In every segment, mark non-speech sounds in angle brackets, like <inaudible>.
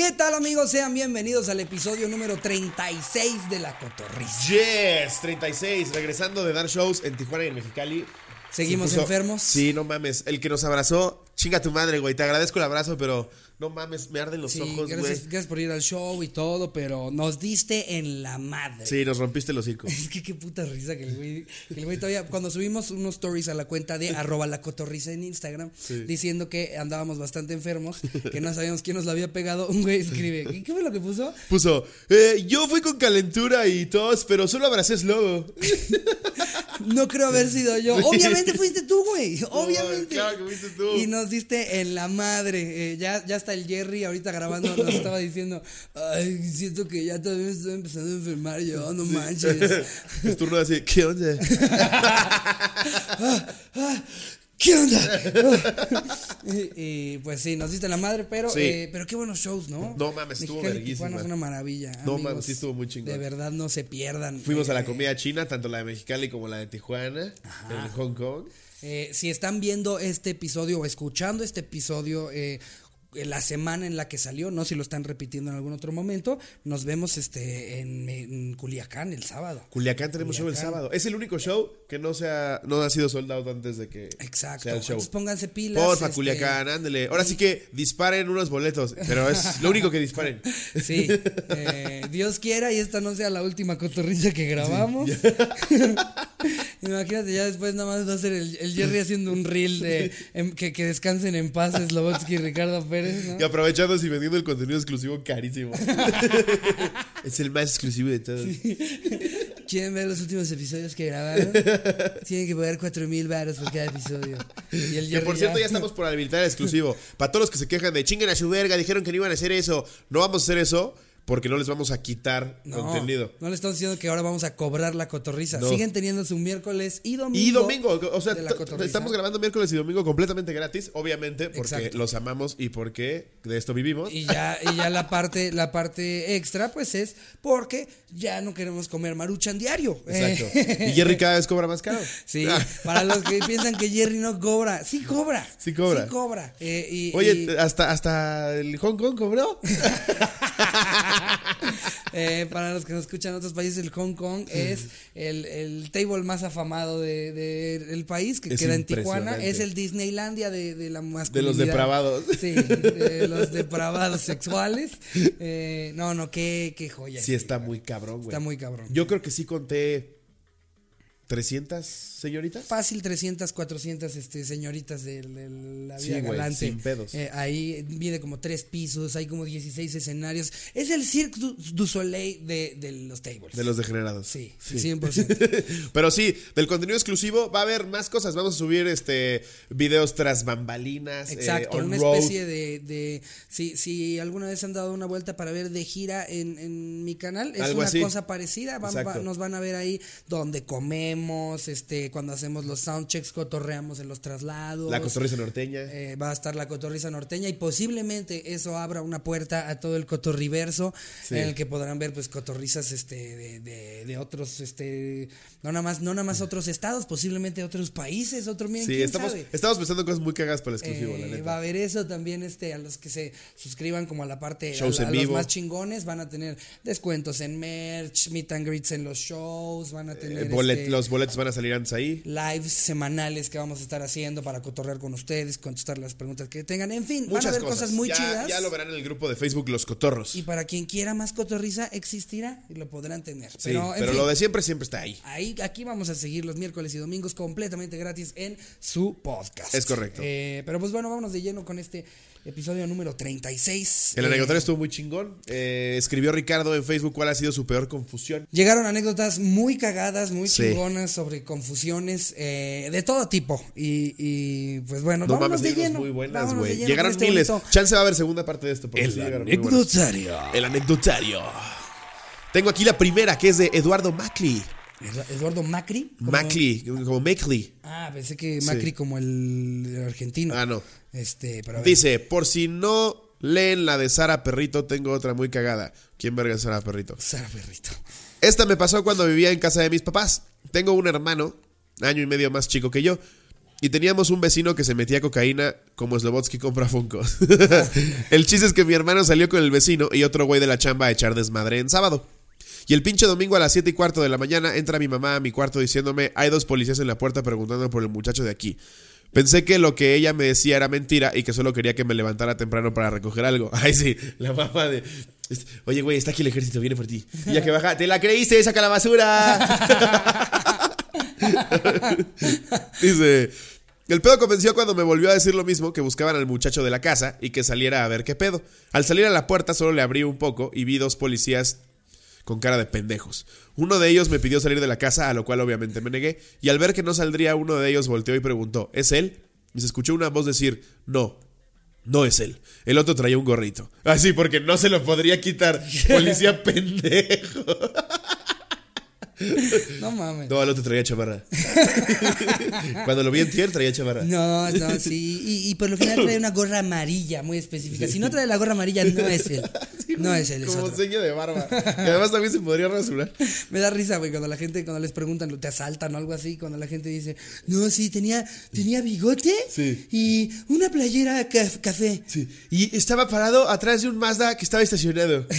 ¿Qué tal amigos? Sean bienvenidos al episodio número 36 de La Cotorrisa. Yes, 36, regresando de dar shows en Tijuana y en Mexicali. ¿Seguimos puso- enfermos? Sí, no mames. El que nos abrazó, chinga tu madre, güey. Te agradezco el abrazo, pero no mames, me arden los Sí, ojos, güey. gracias, gracias por ir al show y todo, pero nos diste en la madre. Sí, nos rompiste el hocico. Es que qué puta risa que el güey, que el güey todavía, cuando subimos unos stories a la cuenta de arroba la cotorrisa en Instagram, Sí. diciendo que andábamos bastante enfermos, que no sabíamos quién nos lo había pegado, un güey escribe, ¿qué, qué fue lo que puso? Puso, eh, yo fui con calentura y tos, pero solo abracé lobo. <laughs> No creo haber sido yo. <laughs> Obviamente fuiste tú, güey. Obviamente. claro que fuiste tú. Y nos diste en la madre. Eh, ya, ya está el Jerry ahorita grabando. Nos estaba diciendo, ay, siento que ya todavía me estoy empezando a enfermar yo, no manches. <laughs> Es turno de así, ¿qué onda? <laughs> ¿Qué onda? <laughs> y, y, pues sí, nos diste en la madre, pero, Sí. eh, pero qué buenos shows, ¿no? No mames, estuvo verguísima. Es una maravilla. No amigos. mames, sí estuvo muy chingón. De verdad, no se pierdan. Fuimos a la Eh, comida china, tanto la de Mexicali como la de Tijuana, en Hong Kong. Eh, si están viendo este episodio o escuchando este episodio eh, la semana en la que salió, no si lo están repitiendo en algún otro momento, nos vemos este en, en Culiacán el sábado. Culiacán tenemos show el sábado. Es el único show que no se ha, no ha sido soldado antes de que Exacto. sea el show. Entonces pónganse pilas. Porfa, este, Culiacán, ándele. Ahora sí que disparen unos boletos, pero es lo único que disparen. <laughs> Sí, eh, Dios quiera y esta no sea la última cotorrilla que grabamos. <laughs> Imagínate, ya después nada más va a ser el, el Jerry haciendo un reel de em, que, que descansen en paz Slobotsky y Ricardo Pérez, ¿no? Y aprovechando y vendiendo el contenido exclusivo carísimo. <laughs> es el más exclusivo de todos. ¿Quieren ver los últimos episodios que grabaron? <laughs> Tienen que pagar cuatro mil baros por cada episodio. Y el Que por cierto ya estamos por habilitar el exclusivo. Para todos los que se quejan de chinguen a su verga, dijeron que no iban a hacer eso. No vamos a hacer eso porque no les vamos a quitar No, contenido. no le estamos diciendo que ahora vamos a cobrar la cotorriza. No. Siguen teniendo su miércoles y domingo. Y domingo, o sea, estamos grabando miércoles y domingo completamente gratis, obviamente, porque Exacto. los amamos y porque de esto vivimos. Y ya, y ya la parte, la parte extra, pues es porque ya no queremos comer maruchan diario. Exacto. Eh, Y Jerry cada vez cobra más caro. <laughs> Sí, para los que piensan que Jerry no cobra, sí cobra. Sí cobra. Sí cobra. Eh, y- Oye, y- hasta, hasta el Hong Kong cobró. <laughs> <laughs> Eh, para los que nos escuchan en otros países, el Hong Kong es el, el table más afamado de, de- del país, que Es queda en Tijuana. Es el Disneylandia de, de la De masculinidad. los depravados. Sí, de los depravados sexuales. Eh, no, no, qué, qué joya. Sí, está muy cabrón, güey. Está muy cabrón. Yo creo que sí conté 300 señoritas. Fácil 300, 400 este, señoritas de, de la Sí, vida galante. sin pedos. Eh, ahí viene como tres pisos, hay como 16 escenarios. Es el Cirque du, du Soleil de, de los tables. De los degenerados. Sí, 100%. <laughs> Pero sí, del contenido exclusivo va a haber más cosas. Vamos a subir este videos tras bambalinas. eh, Exacto, on una road. especie de, de si, si alguna vez han dado una vuelta para ver de gira en, en mi canal, es Algo una así. cosa parecida, van- va- nos van a ver ahí donde comemos, este, cuando hacemos los soundchecks, cotorreamos en los traslados. La cotorriza norteña. Eh, va a estar la cotorriza norteña y posiblemente eso abra una puerta a todo el cotorriverso Sí. en el que podrán ver pues cotorrizas este de, de, de otros este no nada más no nada más otros estados posiblemente otros países otro miren, sí, estamos, sabe? estamos pensando en cosas muy cagadas para el exclusivo, Eh, la neta. va a haber eso también este a los que se suscriban como a la parte Shows a, en a los vivo. más chingones van a tener descuentos en merch meet and greets en los shows van a Eh, tener bolet- este, los boletos van a salir antes ahí. lives semanales que vamos a estar haciendo para cotorrear con ustedes contestar las preguntas que tengan en fin van a haber cosas, muy ya, chidas Ya lo verán en el grupo de Facebook Los Cotorros. y para quien quiera más cotorriza existirá y lo podrán tener sí, pero, pero, en fin, lo de siempre siempre está ahí. Ahí, aquí vamos a seguir los miércoles y domingos completamente gratis en su podcast. Es correcto. Eh, pero pues bueno, vámonos de lleno con este episodio número 36. El Eh, anecdotario estuvo muy chingón. Eh, escribió Ricardo en Facebook cuál ha sido su peor confusión. Llegaron anécdotas muy cagadas, muy Sí. chingonas sobre confusiones eh, de todo tipo. Y, y, pues bueno, No vámonos mames, de lleno. muy buenas, güey. Llegaron este miles. bonito- Chance va a haber segunda parte de esto. porque sí buenas. El anecdotario. Tengo aquí la primera, que es de Eduardo Macri. Eduardo Macri. Macri, como Macri. Ah, pensé que Macri como el, el argentino. Ah, no. Este, pero. Dice, por si no leen la de Sara Perrito, tengo otra muy cagada. ¿Quién verga es Sara Perrito? Sara Perrito. Esta me pasó cuando vivía en casa de mis papás. Tengo un hermano, año y medio más chico que yo. Y teníamos un vecino que se metía cocaína como Slobotsky compra Funkos. <laughs> el chiste es que mi hermano salió con el vecino y otro güey de la chamba a echar desmadre en sábado. Y el pinche domingo a las 7 y cuarto de la mañana entra mi mamá a mi cuarto diciéndome, hay dos policías en la puerta preguntando por el muchacho de aquí. Pensé que lo que ella me decía era mentira y que solo quería que me levantara temprano para recoger algo. <laughs> Ay, sí, la mamá de... Oye, güey, está aquí el ejército, viene por ti. Y ya que baja, te la creíste, saca la basura. <laughs> Dice, el pedo convenció cuando me volvió a decir lo mismo, que buscaban al muchacho de la casa y que saliera a ver qué pedo. Al salir a la puerta solo le abrí un poco y vi dos policías con cara de pendejos. Uno de ellos me pidió salir de la casa, a lo cual obviamente me negué, y al ver que no saldría uno de ellos volteó y preguntó, ¿es él? Y se escuchó una voz decir, no, no es él. El otro traía un gorrito. Así, porque no se lo podría quitar. <laughs> Policía pendejo. <laughs> No mames. No, el otro traía chamarra. <laughs> Cuando lo vi en tier, traía chamarra. No, no, sí. Y, y por lo general trae una gorra amarilla muy específica. Si no trae la gorra amarilla, no es él. No es él, es Como otro. seña de barba. Que además también se podría rasurar. Me da risa, güey, cuando la gente, cuando les preguntan, te asaltan o algo así, cuando la gente dice, no, sí, tenía, tenía bigote Sí. y una playera ca- café. Sí. Y estaba parado atrás de un Mazda que estaba estacionado. <laughs>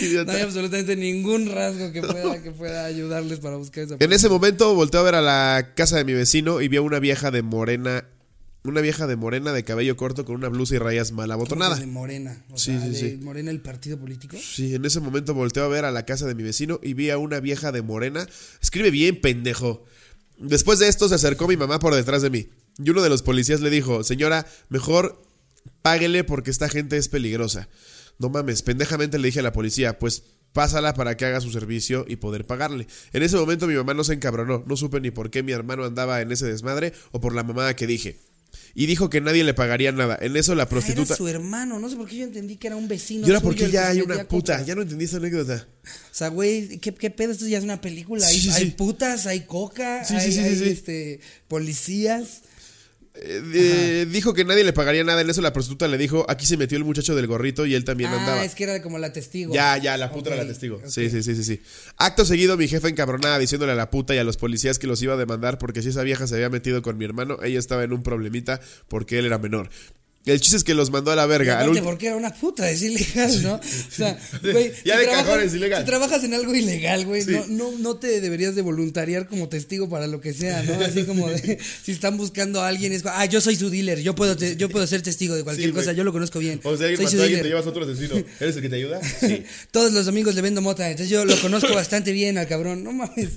Idiota. No hay absolutamente ningún rasgo que pueda, que pueda ayudarles para buscar esa En ese momento volteó a ver a la casa de mi vecino y vio una vieja de morena. Una vieja de morena de cabello corto con una blusa y rayas mal abotonada. De Morena. O Sí, sea, sí, de sí. Morena, el partido político. Sí, en ese momento volteó a ver a la casa de mi vecino y vi a una vieja de morena. Escribe bien, pendejo. Después de esto se acercó mi mamá por detrás de mí. Y uno de los policías le dijo, señora, mejor páguele porque esta gente es peligrosa. No mames, pendejamente le dije a la policía, pues pásala para que haga su servicio y poder pagarle. En ese momento mi mamá no se encabronó, no supe ni por qué mi hermano andaba en ese desmadre o por la mamada que dije. Y dijo que nadie le pagaría nada. En eso la Ah, prostituta... era su hermano. No sé por qué yo entendí que era un vecino. ¿Y ahora suyo por qué el ya hay una puta? coca. Ya no entendí esa anécdota. O sea, güey, ¿qué, ¿qué pedo? Esto ya es una película. Hay, Sí, sí, hay sí. putas, hay coca, hay, este, policías. Eh, dijo que nadie le pagaría nada. En eso la prostituta le dijo, aquí se metió el muchacho del gorrito y él también ah, andaba. es que era como la testigo. Ya, ya, la puta era la testigo. Sí, sí, sí, sí, sí. Acto seguido, mi jefa encabronada diciéndole a la puta y a los policías que los iba a demandar porque si esa vieja se había metido con mi hermano, ella estaba en un problemita porque él era menor. El chiste es que los mandó a la verga. Aparte, porque era una puta, es ilegal, ¿no? O sea, güey. <laughs> Ya de trabajas- cajón es ilegal. Si trabajas en algo ilegal, güey, Sí. no, no, no te deberías de voluntariar como testigo para lo que sea, ¿no? Así como de, <laughs> si están buscando a alguien, es ah, yo soy su dealer, yo puedo, te- yo puedo ser testigo de cualquier Sí, cosa, yo lo conozco bien. O sea, alguien mató a alguien, te llevas a otro asesino. ¿Eres el que te ayuda? <laughs> Sí. Todos los domingos le vendo mota, entonces yo lo conozco bastante bien al cabrón, no mames.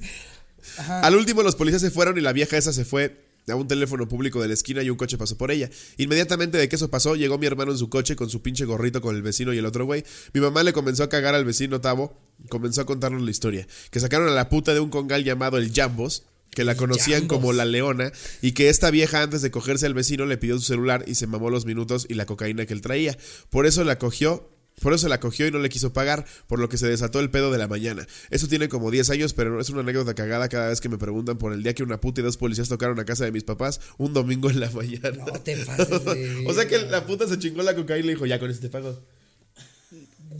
Ajá. Al último los policías se fueron y la vieja esa se fue a un teléfono público de la esquina y un coche pasó por ella. Inmediatamente de que eso pasó, llegó mi hermano en su coche con su pinche gorrito con el vecino y el otro güey. Mi mamá le comenzó a cagar al vecino Tavo, comenzó a contarnos la historia. Que sacaron a la puta de un congal llamado el Jambos, que la conocían Jambos. como la leona, y que esta vieja antes de cogerse al vecino le pidió su celular y se mamó los minutos y la cocaína que él traía. Por eso la cogió por eso la cogió y no le quiso pagar, por lo que se desató el pedo de la mañana. Eso tiene como 10 años, pero es una anécdota cagada cada vez que me preguntan por el día que una puta y dos policías tocaron a casa de mis papás un domingo en la mañana. No te pases <laughs> de- o sea que la puta se chingó la cocaína y le dijo, ya con este te pago.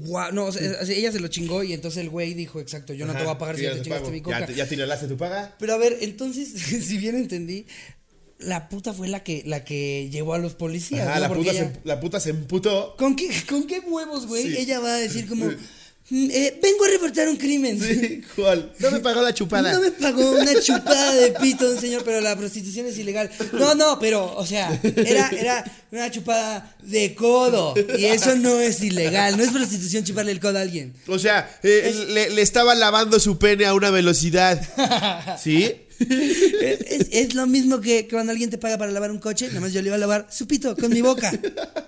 Guau, no, o sea, así ella se lo chingó y entonces el güey dijo, exacto, yo no te voy a pagar si te te chingaste pago. mi coca. Ya, ya te inhalaste tu paga. Pero a ver, entonces, <laughs> si bien entendí, la puta fue la que, la que llevó a los policías. ¿no? la, puta ella- se, la puta se emputó. ¿Con qué, ¿Con qué huevos, güey? Sí. Ella va a decir como, "Mm, eh, vengo a reportar un crimen. Sí, ¿cuál? No me pagó la chupada. No me pagó una chupada de pito señor, pero la prostitución es ilegal. No, no, pero, o sea, era, era una chupada de codo. Y eso no es ilegal. No es prostitución chuparle el codo a alguien. O sea, eh, le, le estaba lavando su pene a una velocidad. <laughs> ¿Sí? <laughs> Es, es lo mismo que, que cuando alguien te paga para lavar un coche, nada más yo le iba a lavar su pito con mi boca.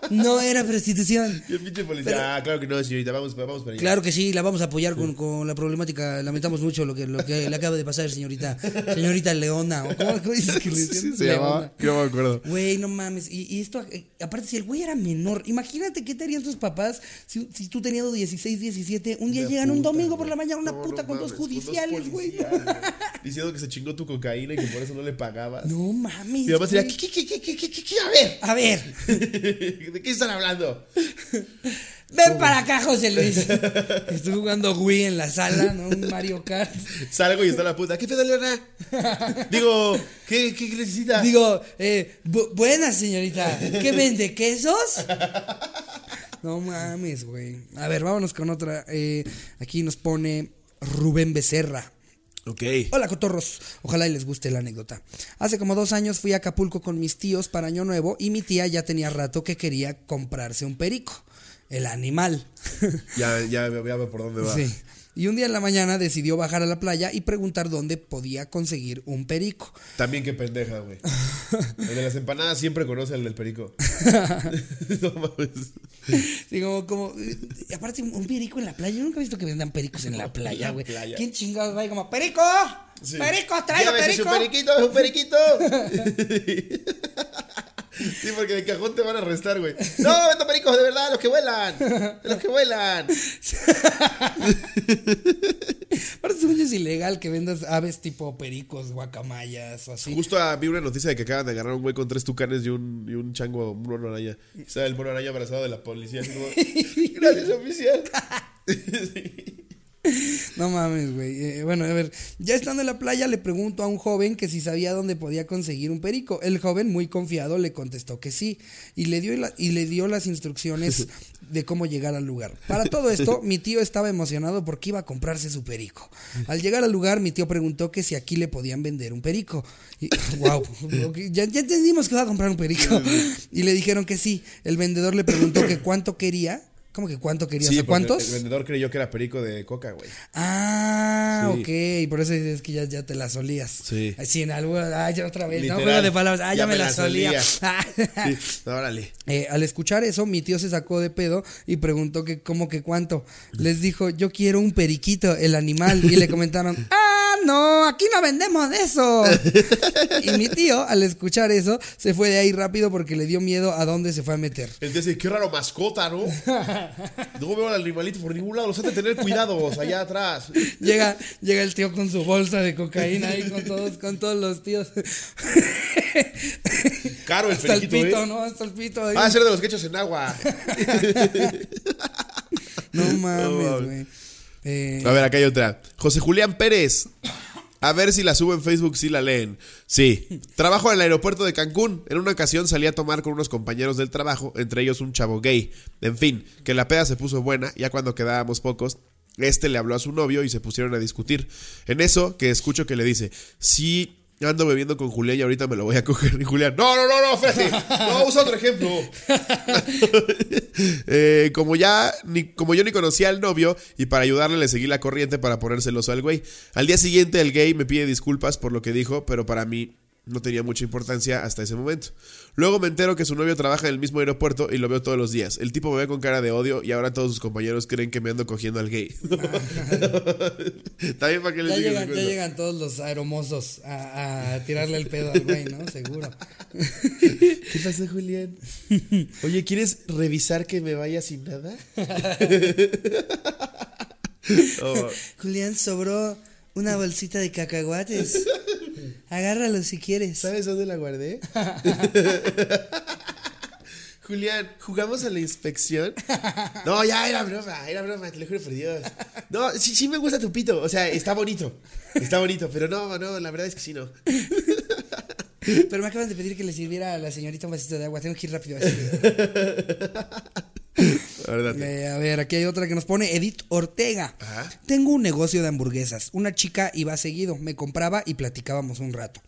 No era prostitución. Y el pinche policía, Pero- ah, claro que no, señorita, vamos, vamos para allá. Claro que sí, la vamos a apoyar con, con la problemática. Lamentamos mucho lo que, lo que le acaba de pasar, señorita. Señorita Leona. ¿o ¿Cómo, cómo dices que le Sí, decían? sí, se llamaba, yo me acuerdo. Güey, no mames. Y, y esto, eh, aparte, si el güey era menor, imagínate qué te harían tus papás si, si tú tenías 16, 17. Un día llegan un domingo por la mañana, una No, puta no con dos mames, judiciales, güey. <laughs> Diciendo que se chingó tu cocaína y que por eso no le pagabas. No mames. Mi mamá sería. ¿qué, qué, qué, qué, qué, qué, qué? A ver. A ver. <laughs> ¿De qué están hablando? Ven para acá, José Luis. <laughs> Estoy jugando Wii en la sala, ¿no? Un Mario Kart. Salgo y está la puta. ¿Qué pedo, Leona? Digo, ¿qué, qué, qué necesita? Digo, eh, bu- buena señorita. ¿Qué vende? ¿Quesos? No mames, güey. A ver, vámonos con otra. Eh, aquí nos pone Rubén Becerra. Ok. Hola cotorros, ojalá y les guste la anécdota. Hace como dos años fui a Acapulco con mis tíos para Año Nuevo y mi tía ya tenía rato que quería comprarse un perico, el animal. Ya, ya, ya veo por dónde va. Sí. Y un día en la mañana decidió bajar a la playa y preguntar dónde podía conseguir un perico. También qué pendeja, güey. <laughs> El de las empanadas siempre conoce al del perico. <laughs> no mames. Sí, como, como, y aparte un perico en la playa, yo nunca he visto que vendan pericos en la playa, la güey. ¿Quién chingados va ahí como, perico? Sí. Perico, traigo perico. su periquito, su periquito. <laughs> Sí, porque de cajón te van a arrestar, güey. No, vendo pericos de verdad, los que vuelan. De los que vuelan. <laughs> Aparte, según es ilegal que vendas aves tipo pericos, guacamayas o así. Justo ah, vi una noticia de que acaban de agarrar un güey con tres tucanes y un, y un chango, un mono araña. O sea, el mono araña abrazado de la policía. como, <laughs> Gracias, oficial. <laughs> <laughs> No mames, güey. Eh, bueno, a ver, ya estando en la playa le pregunto a un joven que si sabía dónde podía conseguir un perico. El joven, muy confiado, le contestó que sí y le dio, la- y le dio las instrucciones <laughs> de cómo llegar al lugar. Para todo esto, <laughs> mi tío estaba emocionado porque iba a comprarse su perico. Al llegar al lugar, mi tío preguntó que si aquí le podían vender un perico. Y, wow, ya, ya entendimos que iba a comprar un perico. Y le dijeron que sí. El vendedor le preguntó que cuánto quería. ¿Cómo que cuánto quería? O sea, porque ¿Cuántos? El vendedor creyó que era perico de coca, güey. Ah, Sí. ok. Y por eso dices que ya, ya te la solías. Sí. Sí, en algo. Ah, ya otra vez. Literal. No, juego de palabras. Ah, ya, me la solía. <laughs> Sí, órale. Eh, al escuchar eso, mi tío se sacó de pedo y preguntó que cómo que cuánto. Les dijo, yo quiero un periquito, el animal. Y le comentaron, <laughs> ah, no, aquí no vendemos de eso. <laughs> y mi tío, al escuchar eso, se fue de ahí rápido porque le dio miedo a dónde se fue a meter. Entonces, qué raro mascota, ¿no? No veo al animalito por ningún lado. Los han de tener cuidados allá atrás. Llega, llega el tío con su bolsa de cocaína ahí con todos, con todos los tíos. Caro el Hasta el pito, ¿eh? ¿no? Hasta el pito. Va a ser de los que en agua. <laughs> No mames. güey. Eh, A ver, acá hay otra. José Julián Pérez. A ver si la subo en Facebook, si la leen. Sí. Trabajo en el aeropuerto de Cancún. En una ocasión salí a tomar con unos compañeros del trabajo, entre ellos un chavo gay. En fin, que la peda se puso buena, ya cuando quedábamos pocos. Este le habló a su novio y se pusieron a discutir. En eso, que escucho que le dice, sí, ando bebiendo con Julián y ahorita me lo voy a coger. <laughs> Y Julián, no, no, no, no, Fede, no, usa otro ejemplo. <laughs> <laughs> Eh, como ya, ni, como yo ni conocía al novio y para ayudarle le seguí la corriente para poner celoso al güey. Al día siguiente el gay me pide disculpas por lo que dijo, pero para mí no tenía mucha importancia hasta ese momento. Luego me entero que su novio trabaja en el mismo aeropuerto y lo veo todos los días. El tipo me ve con cara de odio y ahora todos sus compañeros creen que me ando cogiendo al gay. <laughs> También para que les ya, digan llegan, ya llegan todos los aeromosos a, a tirarle el pedo al güey, ¿no? Seguro. <laughs> ¿Qué pasa, Julián? Oye, ¿quieres revisar que me vaya sin nada? <laughs> Oh, Julián, sobró una bolsita de cacahuates. Agárralo si quieres. ¿Sabes dónde la guardé? <laughs> Julián, ¿jugamos a la inspección? No, ya era broma, era broma, te lo juro por Dios. No, sí, sí me gusta tu pito, o sea, está bonito, está bonito, pero no, no, la verdad es que sí, no. Pero me acaban de pedir que le sirviera a la señorita un vasito de agua. Tengo que ir rápido. Así. <laughs> Eh, a ver, aquí hay otra que nos pone Edith Ortega. Ajá. Tengo un negocio de hamburguesas. Una chica iba seguido, me compraba y platicábamos un rato.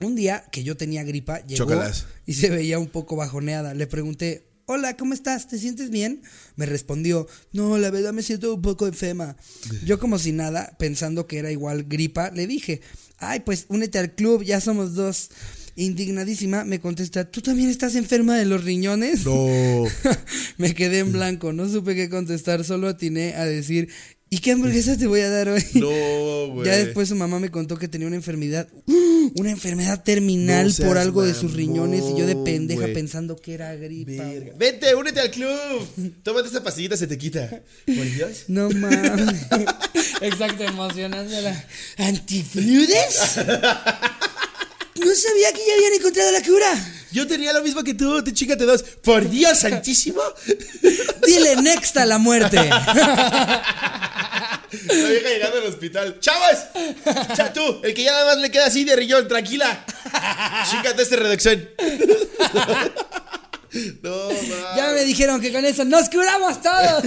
Un día que yo tenía gripa, llegó y se veía un poco bajoneada. Le pregunté, hola, ¿cómo estás? ¿Te sientes bien? Me respondió, no, la verdad me siento un poco enferma. Yo como si nada, pensando que era igual gripa, le dije, ay, pues únete al club, ya somos dos. Indignadísima, me contesta, ¿tú también estás enferma de los riñones? No. <laughs> Me quedé en blanco, no supe qué contestar, solo atiné a decir, ¿y qué hamburguesa te voy a dar hoy? No, güey. Ya después su mamá me contó que tenía una enfermedad, ¡uh! una enfermedad terminal No por algo de sus riñones y yo de pendeja pensando que era gripa. Verga. Vente, únete al club. Tómate esta pastillita, se te quita. Por Dios. No mames. <laughs> Exacto, emocionándola. ¿Antifludes? <laughs> No sabía que ya habían encontrado la cura. Yo tenía lo mismo que tú, tú chícate dos. Por Dios santísimo. Dile next a la muerte. La vieja llegando al hospital. ¡Chavos! ¡Cha tú! El que ya nada más le queda así de riñón, tranquila. Chícate este reducción. No, mames. Ya me dijeron que con eso nos curamos todos.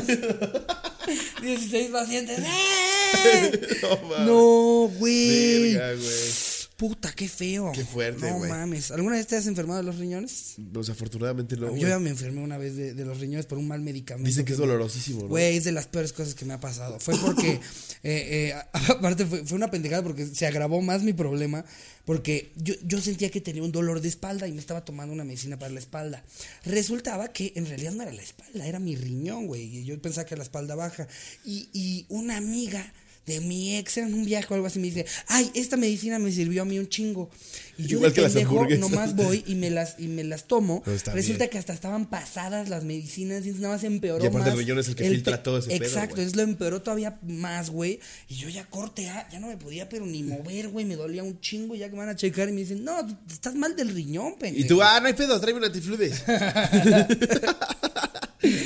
16 pacientes. ¡Eh! <laughs> No, mames. No, güey. Güey. Puta, qué feo. Qué fuerte, No güey. mames. ¿Alguna vez te has enfermado de los riñones? Pues afortunadamente no. Yo güey. ya me enfermé una vez de, de los riñones por un mal medicamento. Dicen que es dolorosísimo, ¿no? Güey, es de las peores cosas que me ha pasado. Fue porque, <laughs> eh, eh, <laughs> aparte fue, fue una pendejada porque se agravó más mi problema. Porque yo, yo sentía que tenía un dolor de espalda y me estaba tomando una medicina para la espalda. Resultaba que en realidad no era la espalda, era mi riñón, güey. Y yo pensaba que era la espalda baja. Y, y una amiga de mi ex en un viaje o algo así me dice, ay, esta medicina me sirvió a mí un chingo. Y yo Igual de que las pendejo hamburguesas. nomás voy y me las, y me las tomo. Resulta bien. que hasta estaban pasadas las medicinas y nada más empeoró Y aparte el más riñón es el que filtra todo ese Exacto, es lo empeoró todavía más, güey. Y yo ya corte, ah, ya no me podía, pero ni mover, güey. Me dolía un chingo. Ya que me van a checar y me dicen, no, estás mal del riñón, pendejo. Y tú, ah, no hay pedo, tráeme un antifludes. <laughs>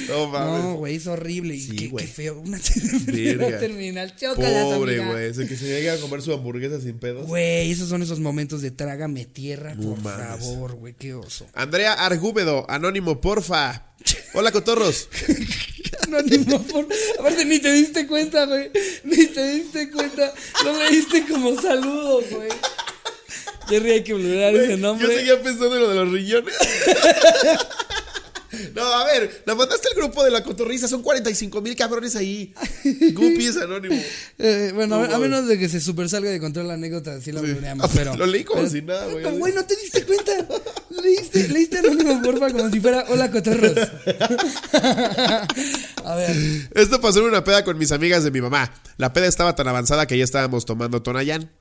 no mames. No, güey, es horrible. Y Sí, qué, feo. Una terminal. Chócalas, Pobre, güey. Ese que se llega a comer su hamburguesa sin pedos. Güey, esos son esos momentos de trágame tierra, No por mames. favor, güey, qué oso. Andrea Argúmedo, anónimo, porfa. Hola, cotorros. <laughs> Anónimo, por... Aparte, ni te diste cuenta, güey. Ni te diste cuenta. Lo leíste como saludo, güey. Jerry, hay que blurrar ese nombre. Yo seguía pensando en lo de los riñones. <laughs> No, a ver, la mandaste al grupo de la cotorriza, son 45 mil cabrones ahí. <laughs> Guppies anónimo. Eh, bueno, a, menos de que se super salga de control la anécdota, sí la blureamos, Ah, <laughs> pero... lo leí como pero- si nada, güey. No, güey, no te diste cuenta. Leíste, leíste anónimo, porfa, como si fuera hola, cotorros. <laughs> a ver. Esto pasó en una peda con mis amigas de mi mamá. La peda estaba tan avanzada que ya estábamos tomando Tonayán.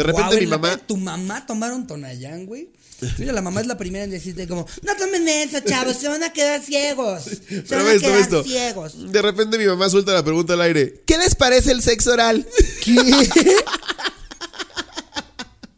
De repente mi mamá... ¿Tu mamá tomaron Tonayán, güey? Mira, la mamá es la primera en decirte como, no tomen eso, chavos, se van a quedar ciegos. Se Pero van a quedar esto. ciegos. De repente mi mamá suelta la pregunta al aire. ¿Qué les parece el sexo oral? ¿Qué? <laughs>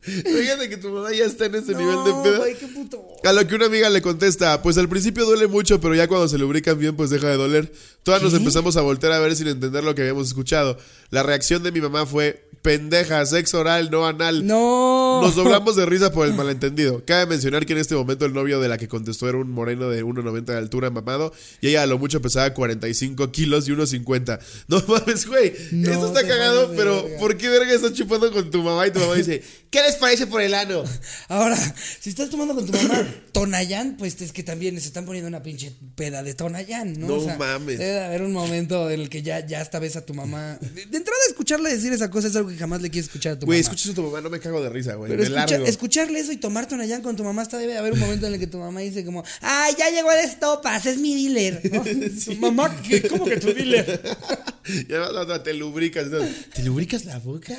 Fíjate que tu mamá ya está en ese nivel de güey, qué puto. A lo que una amiga le contesta, pues al principio duele mucho, pero ya cuando se lubrican bien, pues deja de doler. Todas nos empezamos a voltear a ver sin entender lo que habíamos escuchado. La reacción de mi mamá fue, pendeja, sexo oral, no anal. No. Nos doblamos de risa por el malentendido. Cabe mencionar que en este momento el novio de la que contestó era un moreno de 1,90 de altura mamado y ella a lo mucho pesaba 45 kilos y 1,50. No mames, güey. No Eso está cagado, pero. ¿por qué verga estás chupando con tu mamá y tu mamá dice, ¿qué les parece por el ano? Ahora, si estás tomando con tu mamá <coughs> Tonayán, pues es que también se están poniendo una pinche peda de Tonayán, ¿no? No mames. Debe de haber un momento en el que ya, ya hasta ves a tu mamá. De, de entrada, escucharle decir esa cosa es algo que jamás le quieres escuchar a tu Güey, mamá. escuchas a tu mamá, no me cago de risa, güey. Pero escucha- largo. escucharle eso y tomar Tonayán con tu mamá, hasta debe de haber un momento en el que tu mamá dice como, ¡ay, ya llegó el estopas, es mi dealer! ¿no? <laughs> Tu Mamá, ¿qué? ¿cómo que tu dealer? <laughs> Ya la otra, te lubricas. ¿no? ¿Te lubricas la boca?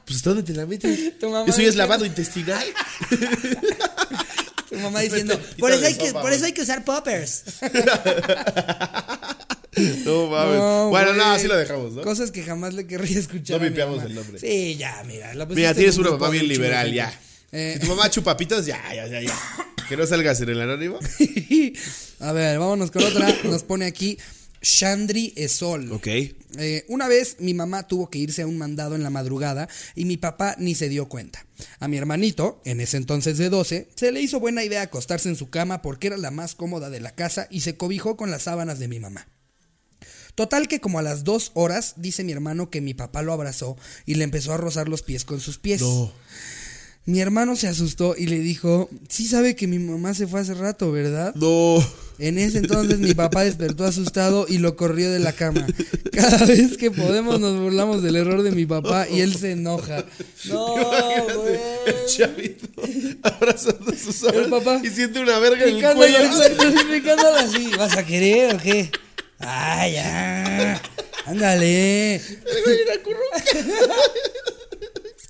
<laughs> Pues ¿dónde te la metes? Tu mamá Eso ya es lavado intestinal. <laughs> Tu mamá diciendo, por eso, hay que, por eso güey". hay que usar poppers. <laughs> No mames. No, bueno, no, güey. así lo dejamos, ¿no? Cosas que jamás le querría escuchar. No vipeamos el nombre. Sí, ya, mira. la Mira, en tienes un una de bien liberal, ya. Eh, Si tu mamá chupa pitos, ya, ya, ya, ya. Que no salgas en el anónimo. <laughs> a ver, vámonos con otra. Nos pone aquí Chandri Esol. Ok. Eh, una vez mi mamá tuvo que irse a un mandado en la madrugada y mi papá ni se dio cuenta. A mi hermanito, en ese entonces de 12, se le hizo buena idea acostarse en su cama porque era la más cómoda de la casa y se cobijó con las sábanas de mi mamá. Total que como a las dos horas dice mi hermano que mi papá lo abrazó y le empezó a rozar los pies con sus pies. No. Mi hermano se asustó y le dijo, sí sabe que mi mamá se fue hace rato, ¿verdad? No. En ese entonces mi papá despertó asustado y lo corrió de la cama. Cada vez que podemos nos burlamos del error de mi papá y él se enoja. No, <laughs> güey. El chavito abrazando a sus El papá. y siente una verga en el cuello. <laughs> exacto, picándolo así. ¿Vas a querer o qué? Ah, ya. Ándale. El güey era curruca. <laughs>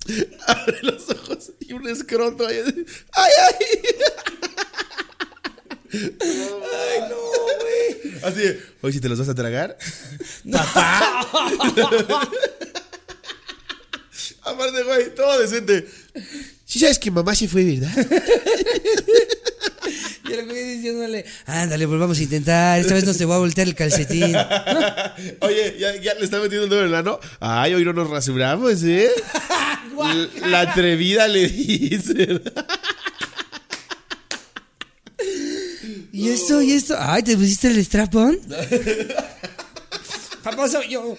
<laughs> Abre los ojos y un escroto ahí. ¡Ay, ay! Ay, no, güey. Así de, oye, si te los vas a tragar. <laughs> Papá. <laughs> Aparte, güey, todo decente. Sí sabes que mamá se fue, ¿verdad? <laughs> el güey diciéndole, ándale, pues vamos a intentar. Esta vez no se va a voltear el calcetín. <laughs> Oye, ¿ya, ya le está metiendo el dedo en el ano. Ay, hoy no nos rasuramos, ¿eh? <laughs> L- La atrevida le dice. ¿Y esto? ¿Y esto? Ay, ¿te pusiste el strapón? Papá soy yo.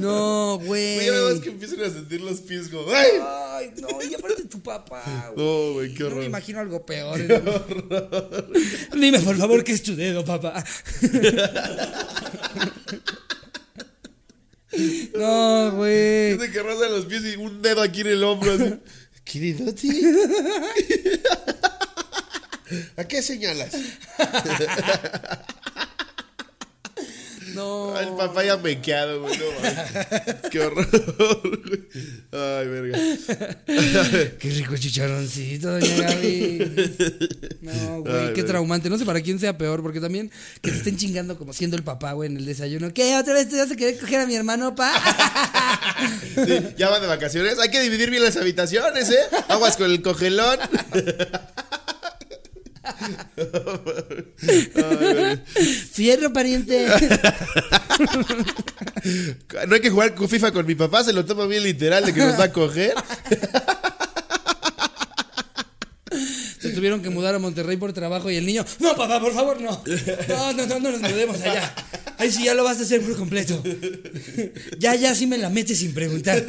No, güey. Oye, nada más que empiecen a sentir los pies como. ¡Ay! Ay, no, y aparte tu papá, güey. No, güey, qué No me horror. imagino algo peor. Dime, por favor, que es tu dedo, papá. No, güey. Dice que rozan los pies y un dedo aquí en el hombro. Así. ¿Qué dedote? ¿A qué señalas? No. Mequeado, güey. No. Qué horror, güey. Ay, verga. <laughs> Qué rico chicharroncito, doña Gaby. No, güey, Ay, qué traumante. No sé para quién sea peor, porque también que te estén chingando como siendo el papá, güey, en el desayuno. ¿Qué? ¿Otra vez te vas a querer coger a mi hermano, pa? <laughs> Sí, ya van de vacaciones. Hay que dividir bien las habitaciones, ¿eh? Aguas con el cogelón. <laughs> Fierro, pariente. <laughs> No hay que jugar con FIFA con mi papá, se lo toma bien literal de que nos va a coger. Se tuvieron que mudar a Monterrey por trabajo y el niño, no, papá, por favor, no. No, no, no, no nos mudemos allá. Ay, sí, ya lo vas a hacer por completo. Ya, ya, sí me la metes sin preguntar.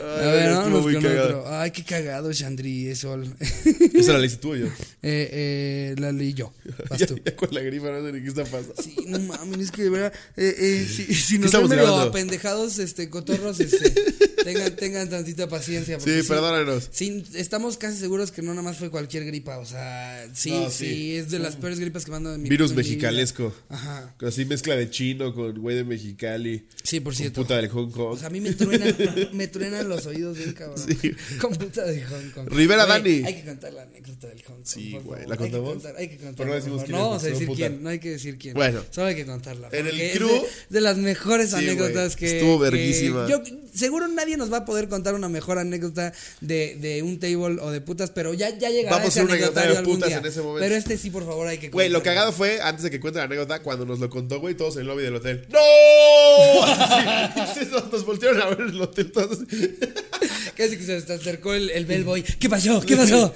A ver, vámonos con cagado. otro. Ay, qué cagado, Chandri, eso. <laughs> ¿Esa la leíste tú o yo? Eh, eh, la leí yo. Vas <laughs> Ya, tú. ya con la gripa no sé ni qué está pasando. Sí, no mames, es que de verdad, eh, eh, si, si nos ven medio apendejados, este, cotorros, este, <laughs> tengan, tengan tantita paciencia. Sí, perdónanos. Sí, estamos casi seguros que no nada más fue cualquier gripa, o sea, sí, No, sí, sí. es de las peores gripas que mando en mi Virus mexicalesco. Ajá, Así mezcla de chino con güey de Mexicali. sí, por cierto. puta del Hong Kong. O sea, a mí me truenan, me truenan los oídos bien cabrón. Sí. <laughs> Con puta de Hong Kong. Rivera Güey, Dani. Hay que contar la anécdota del Hong Kong. Sí, güey. ¿La Hay que contamos? contar- Hay que contarla. Pero no. No vamos a decir quién, no hay que decir quién. Bueno. Solo hay que contarla. En el crew- de, de las mejores Sí, anécdotas güey. que. Estuvo que verguísima. yo, seguro nadie nos va a poder contar una mejor anécdota de, de un table o de putas, pero ya, ya llegará Vamos a una anécdota de putas día. en ese momento. Pero este sí, por favor, hay que Güey, lo cagado fue, antes de que cuente la anécdota, cuando nos lo contó, güey, todos en el lobby del hotel. <laughs> ¡No! <laughs> Así, nos voltearon a ver el hotel todos. <laughs> Casi que se acercó el, el bellboy. ¿Qué pasó? ¿Qué <laughs> pasó?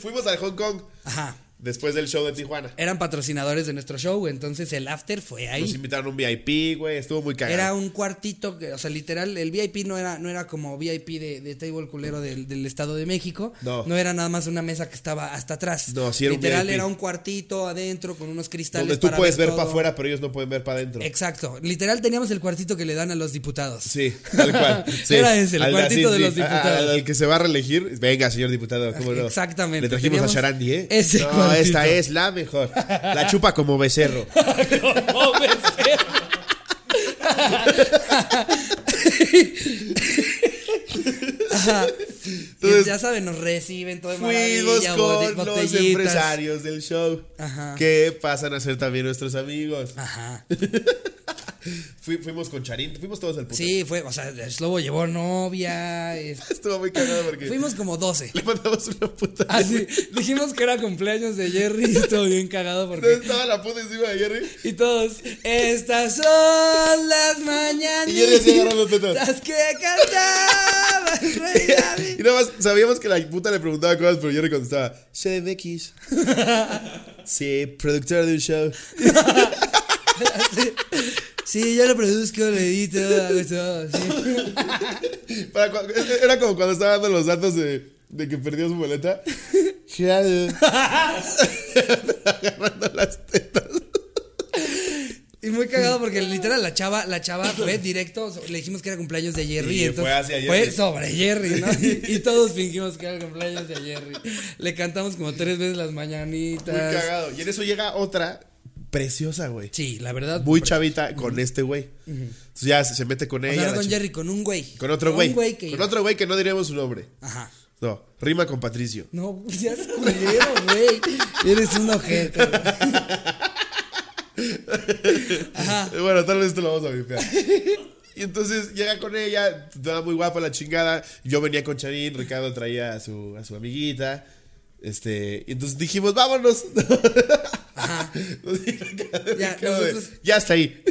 Fuimos al Hong Kong Ajá. Después del show de Tijuana. Eran patrocinadores de nuestro show, entonces el after fue Nos ahí. invitaron a un VIP, güey, estuvo muy cagado. Era un cuartito, que, o sea, literal, el VIP no era, no era como VIP de, de table culero del, del Estado de México. No. era nada más una mesa que estaba hasta atrás. No, sí era un Literal, VIP. era un cuartito adentro con unos cristales. Donde tú para puedes ver para afuera, pero ellos no pueden ver para adentro. Exacto. Literal, teníamos el cuartito que le dan a los diputados. Sí, tal cual. <laughs> Sí. Era ese, el Al- cuartito de los diputados. Al, que se va a relegir. Venga, señor diputado, cómo no. Exactamente. Le trajimos a Sharandi, ¿eh? ese no, esta es la mejor. La chupa como becerro. <laughs> Como becerro. Ajá. Entonces, ya saben, nos reciben todo de Fuimos con los empresarios del show. Ajá. Que pasan a ser también nuestros amigos. Ajá. <laughs> Fui- fuimos con Charín, fuimos todos al puto. Sí, fue, o sea, Slobo llevó novia. es- <laughs> Estuvo muy cagado porque Fuimos como 12. le mandamos una puta. Así, dijimos que era cumpleaños de Jerry y <laughs> estuvo bien cagado porque. Entonces estaba la puta encima de Jerry. Y todos, estas son las Y Jerry así agarrando tetas. mañanitas que cantaba el rey David. Y nada más sabíamos que la puta le preguntaba cosas, pero Jerry contestaba, CDMX. <laughs> sí, productor de un show. <laughs> Sí, yo lo produzco, lo edito, hago todo, sí. <laughs> Para cua- era como cuando estaba dando los datos de, de que perdió su boleta. Claro. Agarrando las tetas. Y muy cagado porque literal la chava, la chava fue directo, le dijimos que era cumpleaños de Jerry. Entonces fue hacia Jerry. Fue sobre Jerry, ¿no? Y, y todos fingimos que era el cumpleaños de Jerry. Le cantamos como tres veces las Muy mañanitas. cagado. Y en eso llega otra preciosa, güey. Sí, la verdad. Muy chavita con este güey. Entonces ya se, se mete con O ella. sea, no con Jerry, con un güey. Con otro güey. Un güey que Con iba. otro güey que no diríamos su nombre. Ajá. No, rima con Patricio. No, <laughs> seas culero, güey. Eres un ojete. güey. <laughs> Ajá. <laughs> Bueno, tal vez esto lo vamos a vipear. Y entonces llega con ella, estaba muy guapa la chingada. Yo venía con Charín, Ricardo traía a su, a su amiguita. Este, y entonces dijimos, vámonos. Ajá. <laughs> Ya, nosotros- ya está ahí.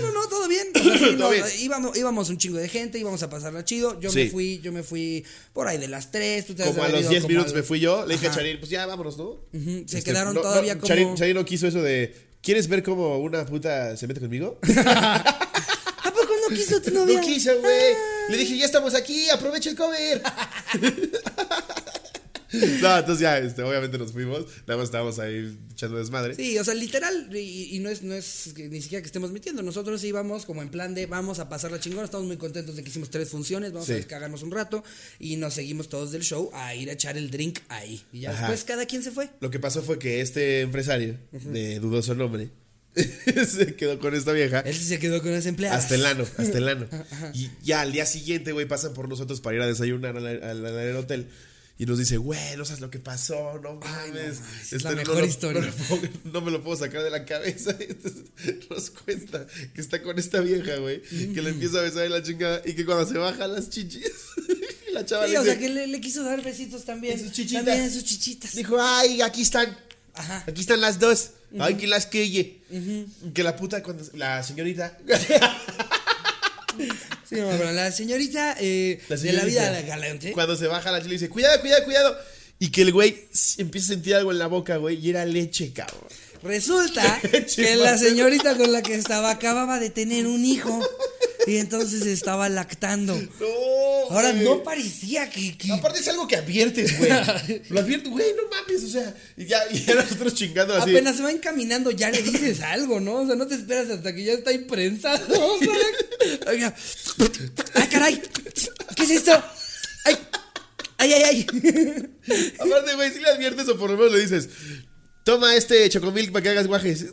No, no, no, todo bien. O sea, <coughs> sí, Todo no, bien. Íbamos, íbamos un chingo de gente, íbamos a pasarla chido. Yo me fui, yo me fui por ahí de las 3. Tú te Como a los ido 10 como minutos al- me fui yo. Le dije a Ajá. Charín, pues ya, vámonos, ¿no? Se Este, quedaron no, no, todavía como. Charín, Charín no quiso eso de, ¿quieres ver cómo una puta se mete conmigo? <laughs> ¿A poco no quiso tu novia? No quiso, güey. Le dije, ya estamos aquí, aprovecha el cover. <laughs> <laughs> no, entonces ya, este, obviamente nos fuimos. Nada más estábamos ahí echando desmadre. Sí, o sea, literal, y, y no es, no es que ni siquiera que estemos mintiendo. Nosotros íbamos como en plan de vamos a pasar la chingona. Estamos muy contentos de que hicimos tres funciones, vamos a Sí. descagarnos un rato. Y nos seguimos todos del show a ir a echar el drink ahí. Y ya Ajá. después cada quien se fue. Lo que pasó fue que este empresario, de dudoso nombre, <laughs> se quedó con esta vieja. Él se quedó con ese empleado. Hasta el ano, hasta el ano. <laughs> Y ya al día siguiente, güey, pasan por nosotros para ir a desayunar al, al- al hotel. Y nos dice, güey, no sabes lo que pasó, no no mames. mames, es Este, la no mejor lo- historia. No, lo puedo- no me lo puedo sacar de la cabeza. <laughs> Entonces nos cuenta que está con esta vieja, güey, que le empieza a besar en la chingada y que cuando se baja las chichis, <laughs> la chava Sí, le o sea que le, le quiso dar besitos también. En sus chichitas. También en sus chichitas. dijo, ay, aquí están. Ajá. Aquí están las dos. Ay, que las quille. Que la puta, cuando la señorita. <laughs> Sí, no, pero la señorita, eh, La de la señorita. vida galante. Cuando se baja la chile dice, cuidado, cuidado, cuidado. Y que el güey empieza a sentir algo en la boca, güey, y era leche, cabrón. Resulta <laughs> que la señorita con la que estaba acababa de tener un hijo <laughs> y entonces estaba lactando. <laughs> No, Ahora güey. no parecía que, que- Aparte es algo que adviertes, güey. <laughs> Lo adviertes, güey, no mames, o sea, y ya, y ya nosotros chingando así. apenas se va encaminando ya le dices algo, ¿no? O sea, no te esperas hasta que ya está imprensado. para- <laughs> Oiga. ¡Ay, caray! ¿Qué es esto? ¡Ay! ¡Ay, ay, ay! Aparte, güey, si le adviertes o por lo menos le dices, toma este chocomilk para que hagas guajes.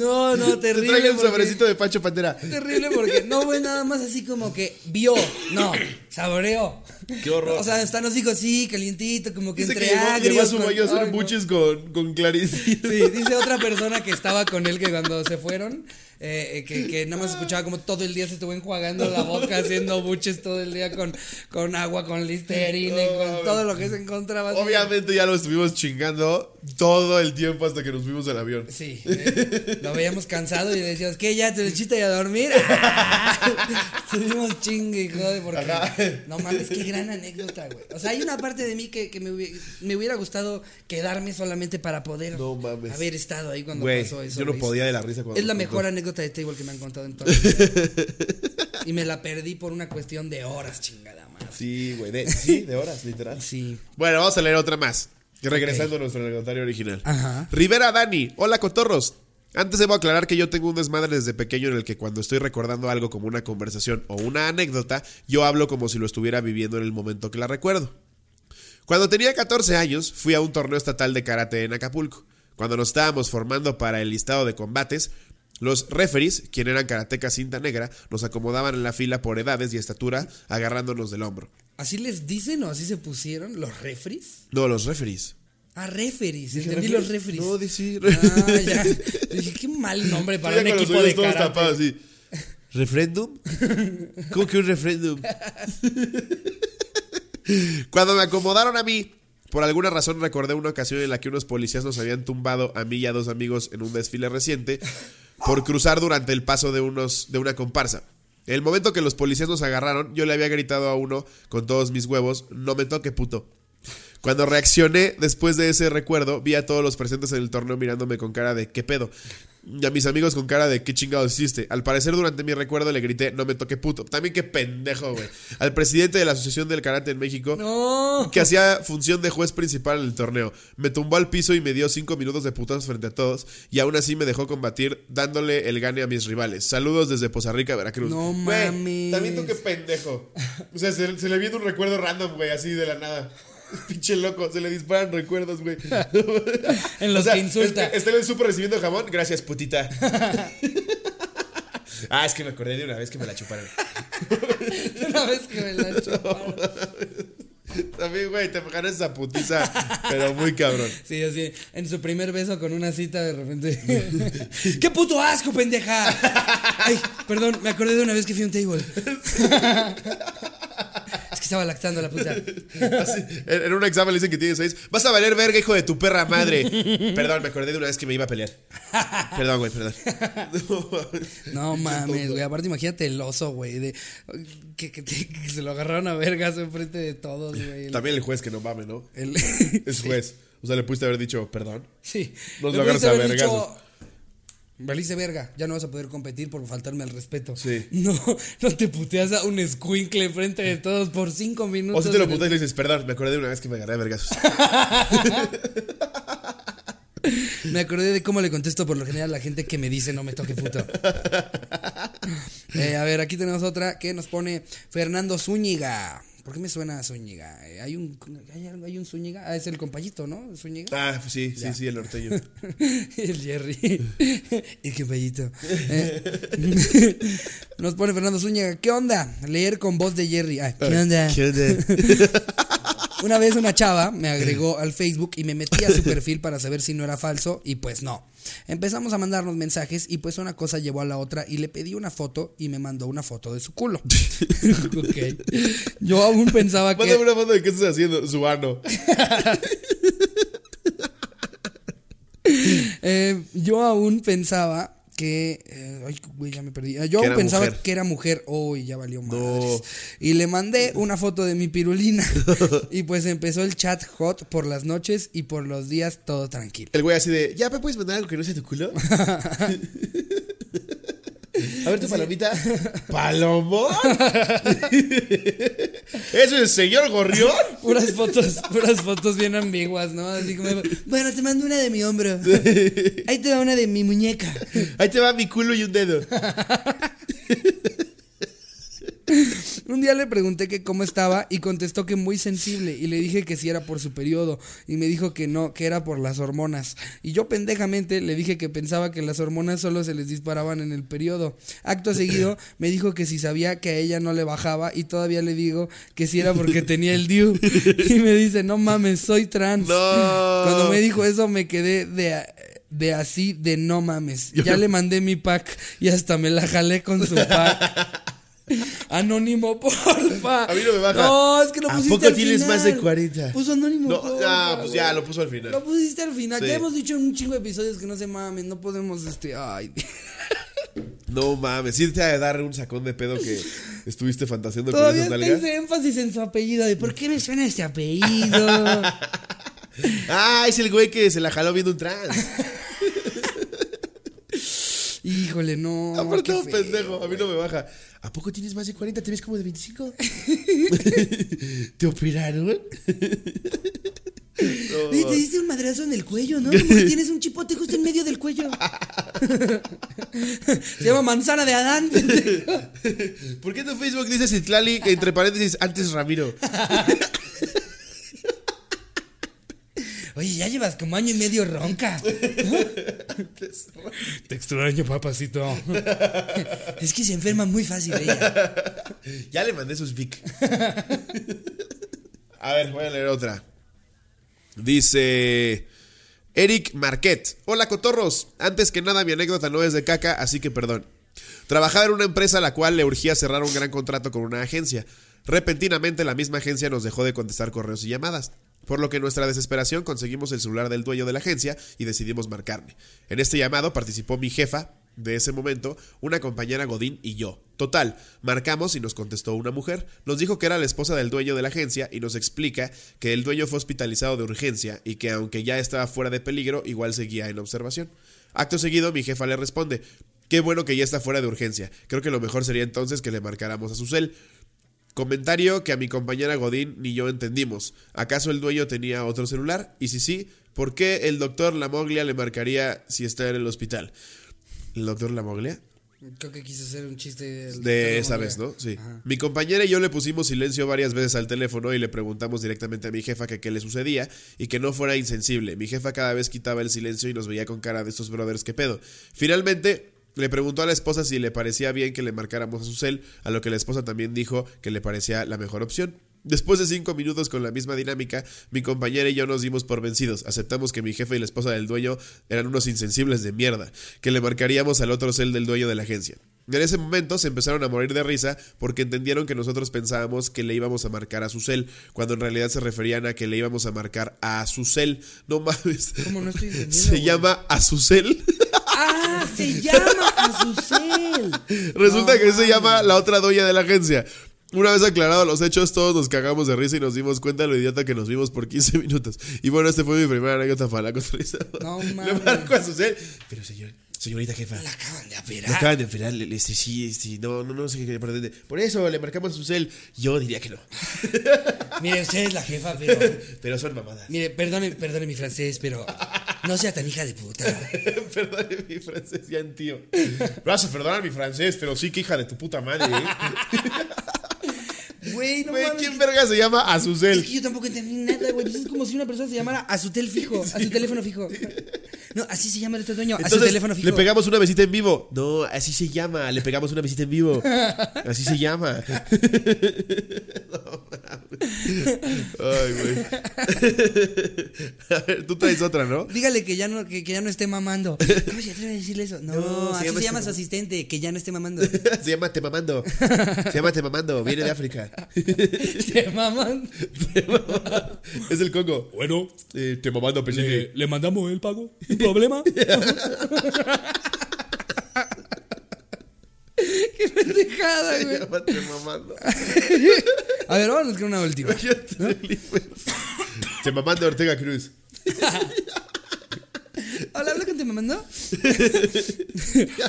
No, no, Te terrible. traigo un porque- sobrecito de Pancho Pantera. Terrible porque no fue nada más así como que vio, no, saboreó. Qué horror. O sea, están los hijos, sí, calientito, como que Dice que entre llegó, agrios. llegó a su con- baño a hacer buches con, con Clarice. Sí, dice otra persona que estaba con él que cuando se fueron, eh, eh, que, que nada más escuchaba como todo el día se estuvo enjuagando la boca haciendo buches todo el día con, con agua, con listerina, y No, con todo lo que se encontraba. así. Obviamente ya lo estuvimos chingando todo el tiempo hasta que nos fuimos al avión. Sí, eh, lo veíamos cansado y le decíamos, ¿qué? Ya te lechita y a dormir. <laughs> <laughs> Estuvimos chingue y jode porque. Ajá. No mames, qué gran anécdota, güey. O sea, hay una parte de mí que, que me, hubiera, me hubiera gustado quedarme solamente para poder No mames. haber estado ahí cuando pasó eso. yo no podía de la risa cuando Es la mejor contó. anécdota de table que me han contado en toda mi vida. <laughs> Y me la perdí por una cuestión de horas, chingada madre. Sí, güey, de, sí, de horas, literal. <laughs> Sí. Bueno, vamos a leer otra más. Regresando a nuestro anecdotario original. Ajá. Rivera Dani, hola cotorros. Antes debo aclarar que yo tengo un desmadre desde pequeño en el que cuando estoy recordando algo como una conversación o una anécdota, yo hablo como si lo estuviera viviendo en el momento que la recuerdo. Cuando tenía 14 años, fui a un torneo estatal de karate en Acapulco. Cuando nos estábamos formando para el listado de combates, los referees, quien eran karatecas cinta negra, nos acomodaban en la fila por edades y estatura, agarrándonos del hombro. ¿Así les dicen o así se pusieron los refris? No, los referees. Ah, referees. Entendí referees. los referees. No. Ah, ya. <laughs> Dije, qué mal nombre para un con los equipo de todos karate. tapados, así. <laughs> ¿Referéndum? ¿Cómo que un referéndum? <laughs> Cuando me acomodaron a mí, por alguna razón recordé una ocasión en la que unos policías nos habían tumbado a mí y a dos amigos en un desfile reciente por cruzar durante el paso de, unos, de una comparsa. En el momento que los policías nos agarraron, yo le había gritado a uno con todos mis huevos, no me toque puto. Cuando reaccioné después de ese recuerdo, vi a todos los presentes en el torneo mirándome con cara de ¿qué pedo? Y a mis amigos con cara de ¿qué chingados hiciste? Al parecer durante mi recuerdo le grité no me toque puto. También qué pendejo, güey. Al presidente de la Asociación del Karate en México, No. que hacía función de juez principal en el torneo. Me tumbó al piso y me dio cinco minutos de putazos frente a todos. Y aún así me dejó combatir dándole el gane a mis rivales. Saludos desde Poza Rica, Veracruz. No mames. También tú qué pendejo. O sea, se, se le viene un recuerdo random, güey, así de la nada. <laughs> Pinche loco, se le disparan recuerdos, güey. <laughs> En los O sea, que insulta. Está en el súper recibiendo jamón. Gracias, putita. <laughs> ah, es que me acordé de una vez que me la chuparon. Una vez que me la chuparon. También, güey, te ganas esa putiza, pero muy cabrón. Sí, así, en su primer beso con una cita de repente. ¡Qué puto asco, pendeja! Ay, perdón, me acordé de una vez que fui a un table. Es que estaba lactando la puta. <laughs> Así, en, un examen le dicen que tiene seis. Vas a valer verga, hijo de tu perra madre. <laughs> Perdón, me acordé de una vez que me iba a pelear. <laughs> Perdón, güey, perdón. No mames, güey. Aparte, imagínate el oso, güey. De, que, que te- que se lo agarraron a vergas enfrente de todos, güey. También el juez que no mame, ¿no? El- Es juez. O sea, le pudiste haber dicho, perdón. Sí. Nos Le lo agarras a dicho, Valiste verga, ya no vas a poder competir por faltarme al respeto. Sí. <laughs> No, no te puteas a un squinkle enfrente de todos por cinco minutos. O si te lo putas y le dices, perdón, me acordé de una vez que me agarré a vergazos. <laughs> Me acordé de cómo le contesto por lo general a la gente que me dice no me toque puto. <laughs> Eh, a ver, aquí tenemos otra que nos pone Fernando Zúñiga. ¿Por qué me suena a Zúñiga? Eh, ¿Hay un, hay, algo- hay un Zúñiga? Ah, es el compayito, ¿no? Zúñiga. Ah, pues sí, sí, Ya. sí, el norteño. <laughs> el Jerry. <laughs> el compayito. Eh, <laughs> nos pone Fernando Zúñiga. ¿Qué onda? Leer con voz de Jerry. Ah, ¿Qué onda? ¿Qué onda? Una vez una chava me agregó al Facebook y me metí a su perfil para saber si no era falso y pues no. Empezamos a mandarnos mensajes y pues una cosa llevó a la otra y le pedí una foto y me mandó una foto de su culo. <laughs> Ok. Yo aún pensaba Mándame que... una foto de qué estás haciendo, su ano. <laughs> eh, yo aún pensaba que... eh, ay, güey, ya me perdí. Eh, Yo pensaba mujer. que era mujer. Uy, ya valió madres. No. Y le mandé una foto de mi pirulina. <laughs> <laughs> y pues empezó el chat hot por las noches y por los días todo tranquilo. El güey así de, ¿ya me puedes mandar algo que no sea tu culo? <laughs> A ver tu palomita. <laughs> ¿Palomón? <laughs> ¿Es el señor Gorrión? <laughs> Puras fotos, puras fotos bien ambiguas, ¿no? Así como, bueno, te mando una de mi hombro. Ahí te va una de mi muñeca. Ahí te va mi culo y un dedo. Un día le pregunté que cómo estaba y contestó que muy sensible y le dije que si era por su periodo y me dijo que no, que era por las hormonas. Y yo pendejamente le dije que pensaba que las hormonas solo se les disparaban en el periodo. Acto seguido <laughs> me dijo que si sabía que a ella no le bajaba y todavía le digo que si era porque tenía el DIU. Y me dice, no mames, soy trans. No. Cuando me dijo eso me quedé de, de así, de no mames. Ya <laughs> le mandé mi pack y hasta me la jalé con su pack. <laughs> <laughs> Anónimo, porfa. A mí no me baja. No, es que lo ¿A pusiste poco al tienes final. más de 40? Puso anónimo. No, porfa, ya, pues ya, lo puso al final. Lo pusiste al final. Sí. Ya hemos dicho en un chingo de episodios que no se mamen, no podemos, este, ay. <laughs> No mames, sí te ha de dar un sacón de pedo que estuviste fantaseando con Todavía esas está nalgas. énfasis en su apellido de ¿por qué me suena este apellido? <laughs> Ah, es el güey que se la jaló viendo un trans. Híjole, no. Aparte, un pendejo, a mí no me baja. ¿A poco tienes más de 40? ¿Te ves como de 25? <laughs> ¿Te operaron? Oye, te diste un madrazo en el cuello, ¿no? Como que tienes un chipote justo en medio del cuello. Se llama manzana de Adán. ¿Por qué en tu Facebook dices Itlali entre paréntesis antes Ramiro? <laughs> Oye, ya llevas como año y medio ronca. <laughs> Te extraño, papacito. <laughs> Es que se enferma muy fácil ella. <laughs> Ya le mandé sus Vic. A ver, voy a leer otra. Dice Eric Marquet. Hola, cotorros. Antes que nada, mi anécdota no es de caca, así que perdón. Trabajaba en una empresa a la cual le urgía cerrar un gran contrato con una agencia. Repentinamente la misma agencia nos dejó de contestar correos y llamadas. Por lo que en nuestra desesperación conseguimos el celular del dueño de la agencia y decidimos marcarle. En este llamado participó mi jefa, de ese momento, una compañera Godín y yo. Total, marcamos y nos contestó una mujer. Nos dijo que era la esposa del dueño de la agencia y nos explica que el dueño fue hospitalizado de urgencia y que aunque ya estaba fuera de peligro, igual seguía en observación. Acto seguido, mi jefa le responde, qué bueno que ya está fuera de urgencia. Creo que lo mejor sería entonces que le marcáramos a su cel. Comentario que a mi compañera Godín ni yo entendimos. ¿Acaso el dueño tenía otro celular? Y si sí, ¿por qué el doctor Lamoglia le marcaría si está en el hospital? ¿El doctor Lamoglia? Creo que quise hacer un chiste del- De esa vez, ¿no? Sí. Ajá. Mi compañera y yo le pusimos silencio varias veces al teléfono y le preguntamos directamente a mi jefa que qué le sucedía y que no fuera insensible. Mi jefa cada vez quitaba el silencio y nos veía con cara de estos brothers que pedo. Finalmente le preguntó a la esposa si le parecía bien que le marcáramos a su cel, a lo que la esposa también dijo que le parecía la mejor opción. Después de cinco minutos con la misma dinámica, mi compañera y yo nos dimos por vencidos. Aceptamos que mi jefe y la esposa del dueño eran unos insensibles de mierda, que le marcaríamos al otro cel del dueño de la agencia. En ese momento se empezaron a morir de risa porque entendieron que nosotros pensábamos que le íbamos a marcar a su cel, cuando en realidad se referían a que le íbamos a marcar a su cel. No mames. ¿Cómo no estoy <laughs> entendiendo? Se llama Azucel. ¡Ah! Se llama Azucel. Resulta No que se llama la otra dueña de la agencia. Una vez aclarados los hechos, todos nos cagamos de risa y nos dimos cuenta de lo idiota que nos vimos por 15 minutos. Y bueno, este fue mi primera anécdota contabilizadora. No <laughs> Le mames. marco a Azucel. Pero señor, señorita jefa. La acaban de Me operar. acaban de operar, le- este, sí, sí, no, no, no sé qué pretende. Por eso le marcamos a su cel. Yo diría que no. <laughs> Mire, usted es la jefa, pero. <laughs> Pero son mamadas. Mire, perdone, perdone mi francés, pero. No sea tan hija de puta. <laughs> Perdone mi francés, ya tío. Vas a perdonar mi francés, pero sí que hija de tu puta madre, ¿eh? Güey, no Güey. ¿quién verga se llama Es que Azucel? yo tampoco entendí nada, güey. Es como si una persona se llamara a su tel fijo, a su teléfono fijo. No, así se llama el otro dueño, Entonces, teléfono fijo. le pegamos una visita en vivo. No, así se llama. Le pegamos una visita en vivo. <laughs> Así se llama. No. <laughs> Ay, güey. A ver, tú traes otra, ¿no? Dígale que ya no, que, que ya no esté mamando. ¿Cómo se atreve a decirle eso? No, No, se así llama se llama este- su asistente, que ya no esté mamando. <laughs> Se llama Temamando. Se llama Temamando. Viene de África. <laughs> Se maman. Es el Congo. Bueno, Eh, Temamando, pensé le, que. le mandamos el pago. ¿Un problema? <laughs> <laughs> Qué pendejada, güey. llama Temamando. <laughs> A ver, vámonos con una última. <laughs> Temamando Ortega Cruz. Hola, ¿habla con te mamando?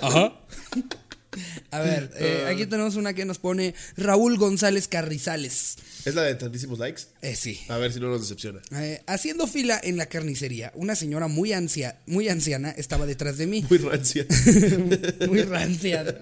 Ajá. A ver, eh, Ah. aquí tenemos una que nos pone Raúl González Carrizales. ¿Es la de tantísimos likes? Eh, sí. A ver si no nos decepciona. Eh, haciendo fila en la carnicería, una señora muy, ansia, muy anciana estaba detrás de mí. Muy rancia. <laughs> Muy rancia.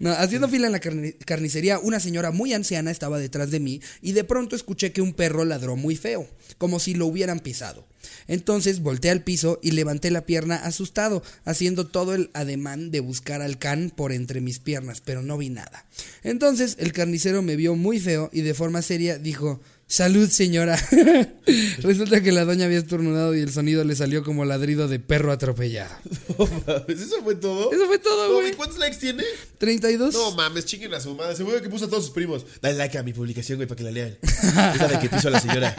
No, haciendo fila en la carni- carnicería, una señora muy anciana estaba detrás de mí y de pronto escuché que un perro ladró muy feo, como si lo hubieran pisado. Entonces volteé al piso y levanté la pierna asustado, haciendo todo el ademán de buscar al can por entre mis piernas, pero no vi nada. Entonces el carnicero me vio muy feo y de forma seria dijo, Salud, señora. <laughs> Resulta que la doña había estornudado y el sonido le salió como ladrido de perro atropellado. <laughs> No mames, ¿Eso fue todo? Eso fue todo, No, güey. ¿y ¿Cuántos likes tiene? 32. No mames, chinguen a su madre. Seguro que puso a todos sus primos. Dale like a mi publicación, güey, para que la lean. Es la de que piso a la señora.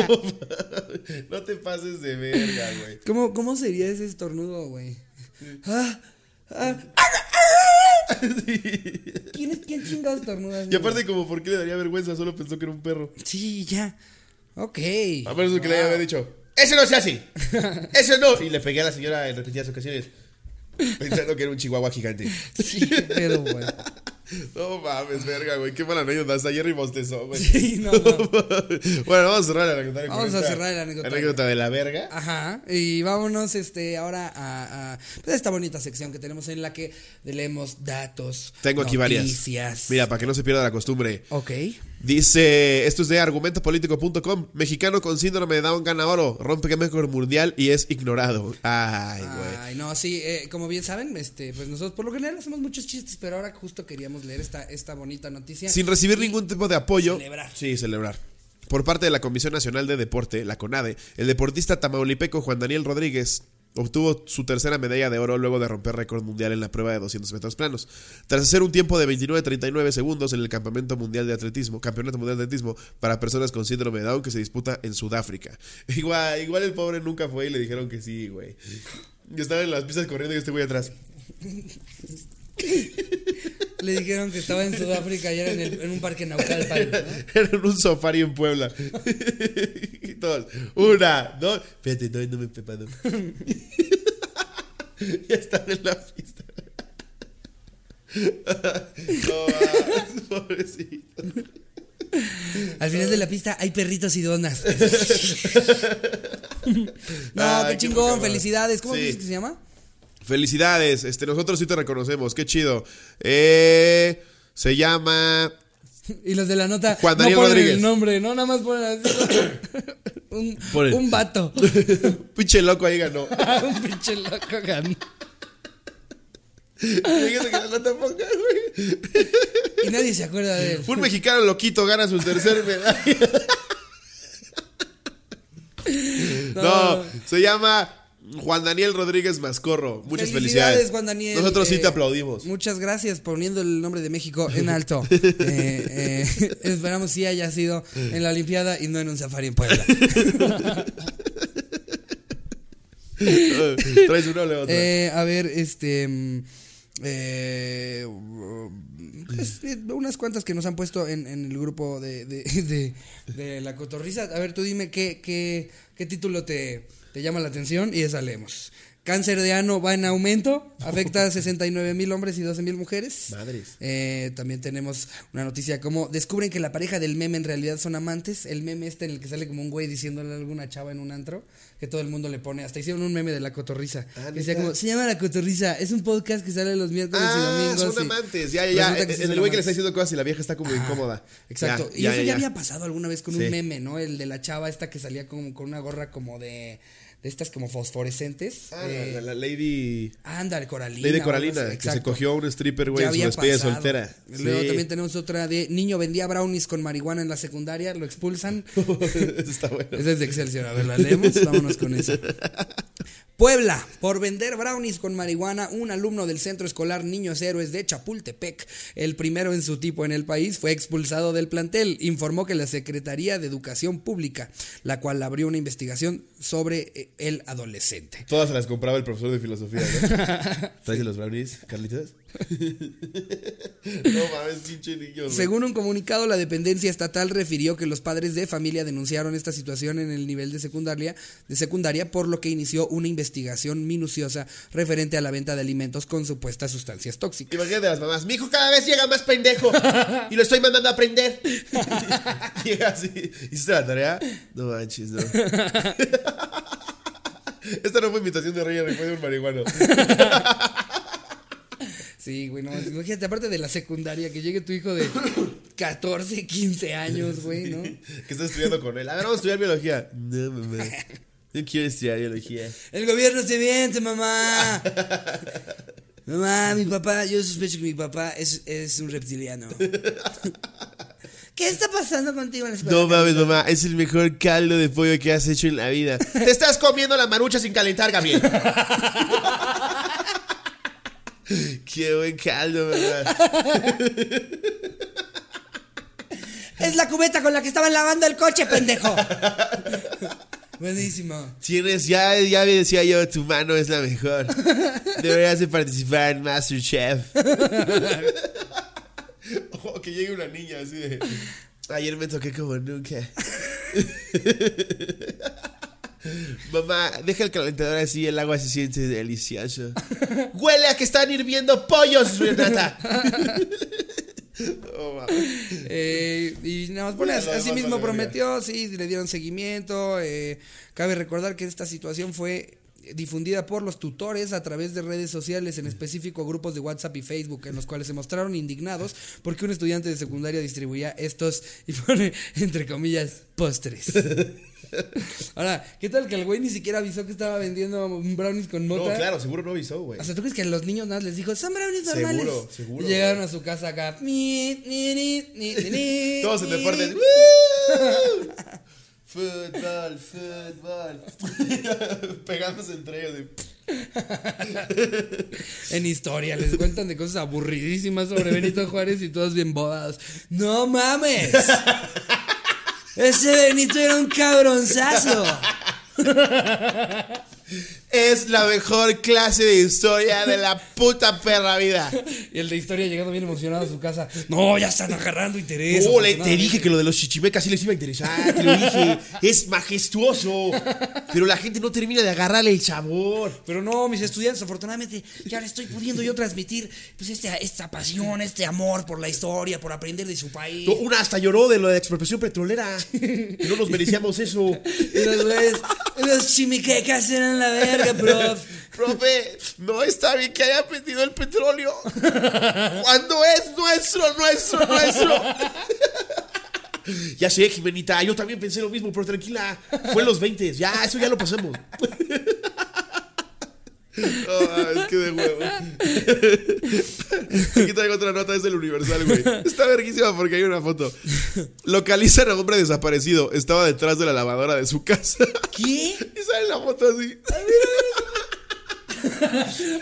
<laughs> No, no te pases de verga, güey. ¿Cómo, ¿Cómo sería ese estornudo, güey? Ah, ah. <laughs> ¿Quién, es, ¿Quién chingados estornuda? Y aparte, como, ¿por qué le daría vergüenza? Solo pensó que era un perro. Sí, ya. Ok. A menos que le haya dicho, ¡Eso no se hace! ¡Eso no! Y le pegué a la señora en repetidas ocasiones. Pensando que era un chihuahua gigante. Sí, qué pedo, güey. No mames, verga, güey. Qué mala anécdota. Hasta Jerry bostezó, güey. <laughs> Sí, no, no. <laughs> bueno, vamos a cerrar el anecdotario. Vamos a cerrar el anecdotario. Anécdota de la verga. Ajá. Y vámonos este ahora a, a pues, esta bonita sección que tenemos en la que leemos datos. Tengo aquí varias. Mira, para que no se pierda la costumbre. Ok. Dice, esto es de argumentopolitico.com. Mexicano con síndrome de Down gana oro, rompe récord mundial y es ignorado. Ay, güey. Ay, no, sí, eh, como bien saben, este, pues nosotros por lo general hacemos muchos chistes, pero ahora justo queríamos leer esta, esta bonita noticia. Sin recibir ningún tipo de apoyo. Celebrar. Sí, celebrar. Por parte de la Comisión Nacional de Deporte, la CONADE, el deportista tamaulipeco Juan Daniel Rodríguez obtuvo su tercera medalla de oro luego de romper récord mundial en la prueba de 200 metros planos. Tras hacer un tiempo de 29.39 segundos en el Campamento Mundial de Atletismo, Campeonato Mundial de Atletismo para personas con síndrome de Down que se disputa en Sudáfrica. <laughs> Igual, igual el pobre nunca fue y le dijeron que sí, güey. Y estaba en las pistas corriendo y este güey atrás. <laughs> Le dijeron que estaba en Sudáfrica y era en, el- en un parque Naucalpan, ¿no? <laughs> Era en un safari en Puebla. <laughs> y todos. Una, dos. Espérate, no, no me he preparado. ya están en la pista. no, pobrecito. Al final de la pista hay perritos y donas. no, qué chingón, felicidades. ¿Cómo Sí. dices que se llama? Felicidades, este, nosotros sí te reconocemos, qué chido. Eh, se llama. Y los de la nota Juan Daniel no ponen Rodríguez. el nombre, no nada más ponen así. <laughs> un, un vato. <laughs> Pinche loco ahí ganó. <laughs> un pinche loco ganó. Fíjate que no te pongas, güey. Y nadie se acuerda de él. Un mexicano loquito gana su tercer medalla. No, se llama Juan Daniel Rodríguez Mascorro. Muchas felicidades. Juan Daniel. Nosotros sí Eh, te aplaudimos. Muchas gracias poniendo el nombre de México en <laughs> alto. Eh, eh, <laughs> esperamos sí haya sido en la Olimpiada y no en un safari en Puebla. <laughs> Traes uno. Eh, a ver, este. mm, eh, pues, unas cuantas que nos han puesto en, en el grupo de, de, de- de la cotorriza. A ver, tú dime qué, qué, qué título te, te llama la atención y esa leemos. Cáncer de ano va en aumento, afecta a <laughs> 69 mil hombres y 12 mil mujeres. Madres. Eh, también tenemos una noticia como descubren que la pareja del meme en realidad son amantes. El meme este en el que sale como un güey diciéndole a alguna chava en un antro que todo el mundo le pone. Hasta hicieron un meme de la cotorriza. Ah, que decía como, se llama la cotorriza. Es un podcast que sale los miércoles y Ah, domingos. son amantes. Ya, ya, ya. En el güey que le está diciendo cosas y la vieja está como incómoda. Exacto. Ya, y ya, eso ya, había pasado alguna vez con Sí. un meme, ¿no? El de la chava esta que salía como con una gorra como de, de estas como fosforescentes. Ah, Eh, la, la Lady. Ándale, Coralina. Lady Coralina, así, que se cogió a un stripper, güey, en su despedida soltera. Luego Sí. también tenemos otra de niño vendía brownies con marihuana en la secundaria, lo expulsan. <laughs> Eso está bueno. Esa es de Excelsior. A ver, la leemos. Vámonos con esa. Puebla, por vender brownies con marihuana, un alumno del Centro Escolar Niños Héroes de Chapultepec, el primero en su tipo en el país, fue expulsado del plantel. Informó que la Secretaría de Educación Pública, la cual abrió una investigación sobre eh, el adolescente. Todas se las compraba el profesor de filosofía, ¿no? <laughs> ¿Traes los brownies, Carlitos? <laughs> no mames, pinche niño. Según un comunicado, la dependencia estatal refirió que los padres de familia denunciaron esta situación en el nivel de secundaria, de secundaria, por lo que inició una investigación minuciosa referente a la venta de alimentos con supuestas sustancias tóxicas. Imagínate las mamás, mi hijo cada vez llega más pendejo y lo estoy mandando a aprender. <laughs> llega así. ¿Hiciste la tarea? No manches, no. <laughs> Esta no fue invitación de Rey, fue de un marihuano. <laughs> Sí, güey, no, imagínate, aparte de la secundaria, que llegue tu hijo de 14, 15 años, güey, ¿no? que está estudiando con él. A ver, vamos a estudiar biología. No, mamá. No quiero estudiar biología. El gobierno se miente, mamá. Mamá, mi papá, yo sospecho que mi papá es, es un reptiliano. <laughs> ¿Qué está pasando contigo en la escuela? No mames, mamá, es el mejor caldo de pollo que has hecho en la vida. Te estás comiendo la marucha sin calentar, Gabriel. <laughs> Qué buen caldo, mamá. Es la cubeta con la que estaban lavando el coche, pendejo. Buenísimo. Tienes, ya, ya me decía yo, tu mano es la mejor. Deberías de participar en Masterchef. <laughs> <laughs> Ojo, que llegue una niña así de. Ayer me toqué como nunca. <laughs> Mamá, deja el calentador así, el agua se siente delicioso. <laughs> Huele a que están hirviendo pollos, Renata. Oh. Eh, y nada más Bueno, así mismo prometió, sí, le dieron seguimiento. eh, cabe recordar que esta situación fue difundida por los tutores a través de redes sociales, en específico grupos de WhatsApp y Facebook, en los cuales se mostraron indignados porque un estudiante de secundaria distribuía estos, <laughs> y pone entre comillas, postres. <laughs> Ahora, ¿qué tal que el güey ni siquiera avisó que estaba vendiendo brownies con No, mota? claro, seguro no avisó, güey. O sea, ¿tú crees que a los niños nada les dijo, son brownies normales? Seguro, seguro, Y llegaron a su casa acá. <laughs> Todos en deportes. Fútbol, fútbol. <laughs> Pegándose entre ellos. de- <laughs> En historia, les cuentan de cosas aburridísimas sobre Benito Juárez y todos bien bodados. ¡No mames! <laughs> Ese Benito era un cabronzazo. Es la mejor clase de historia de la puta perra vida. Y el de historia llegando bien emocionado a su casa. No, ya están agarrando interés. Oh, le- te dije que lo de los chichimecas sí les iba a interesar, te lo dije. Es majestuoso. Pero la gente no termina de agarrarle el sabor. Pero no, mis estudiantes, afortunadamente, ya le estoy pudiendo yo transmitir pues esta, esta pasión, este amor por la historia, por aprender de su país. No, Una hasta lloró de lo de la expropiación petrolera. Que no nos merecíamos eso. <laughs> Y los los chimiquecas eran la verga, prof. <laughs> Profe, no está bien que haya pedido el petróleo. Cuando es nuestro, nuestro, nuestro. Ya sé, Jimenita, yo también pensé lo mismo, pero tranquila. Fue en los 20, ya, eso ya lo pasamos. Oh, es que de huevo. Aquí traigo otra nota, es del Universal, güey. Está verguísima porque hay una foto. Localizan a hombre desaparecido. Estaba detrás de la lavadora de su casa. ¿Qué? Y sale la foto así.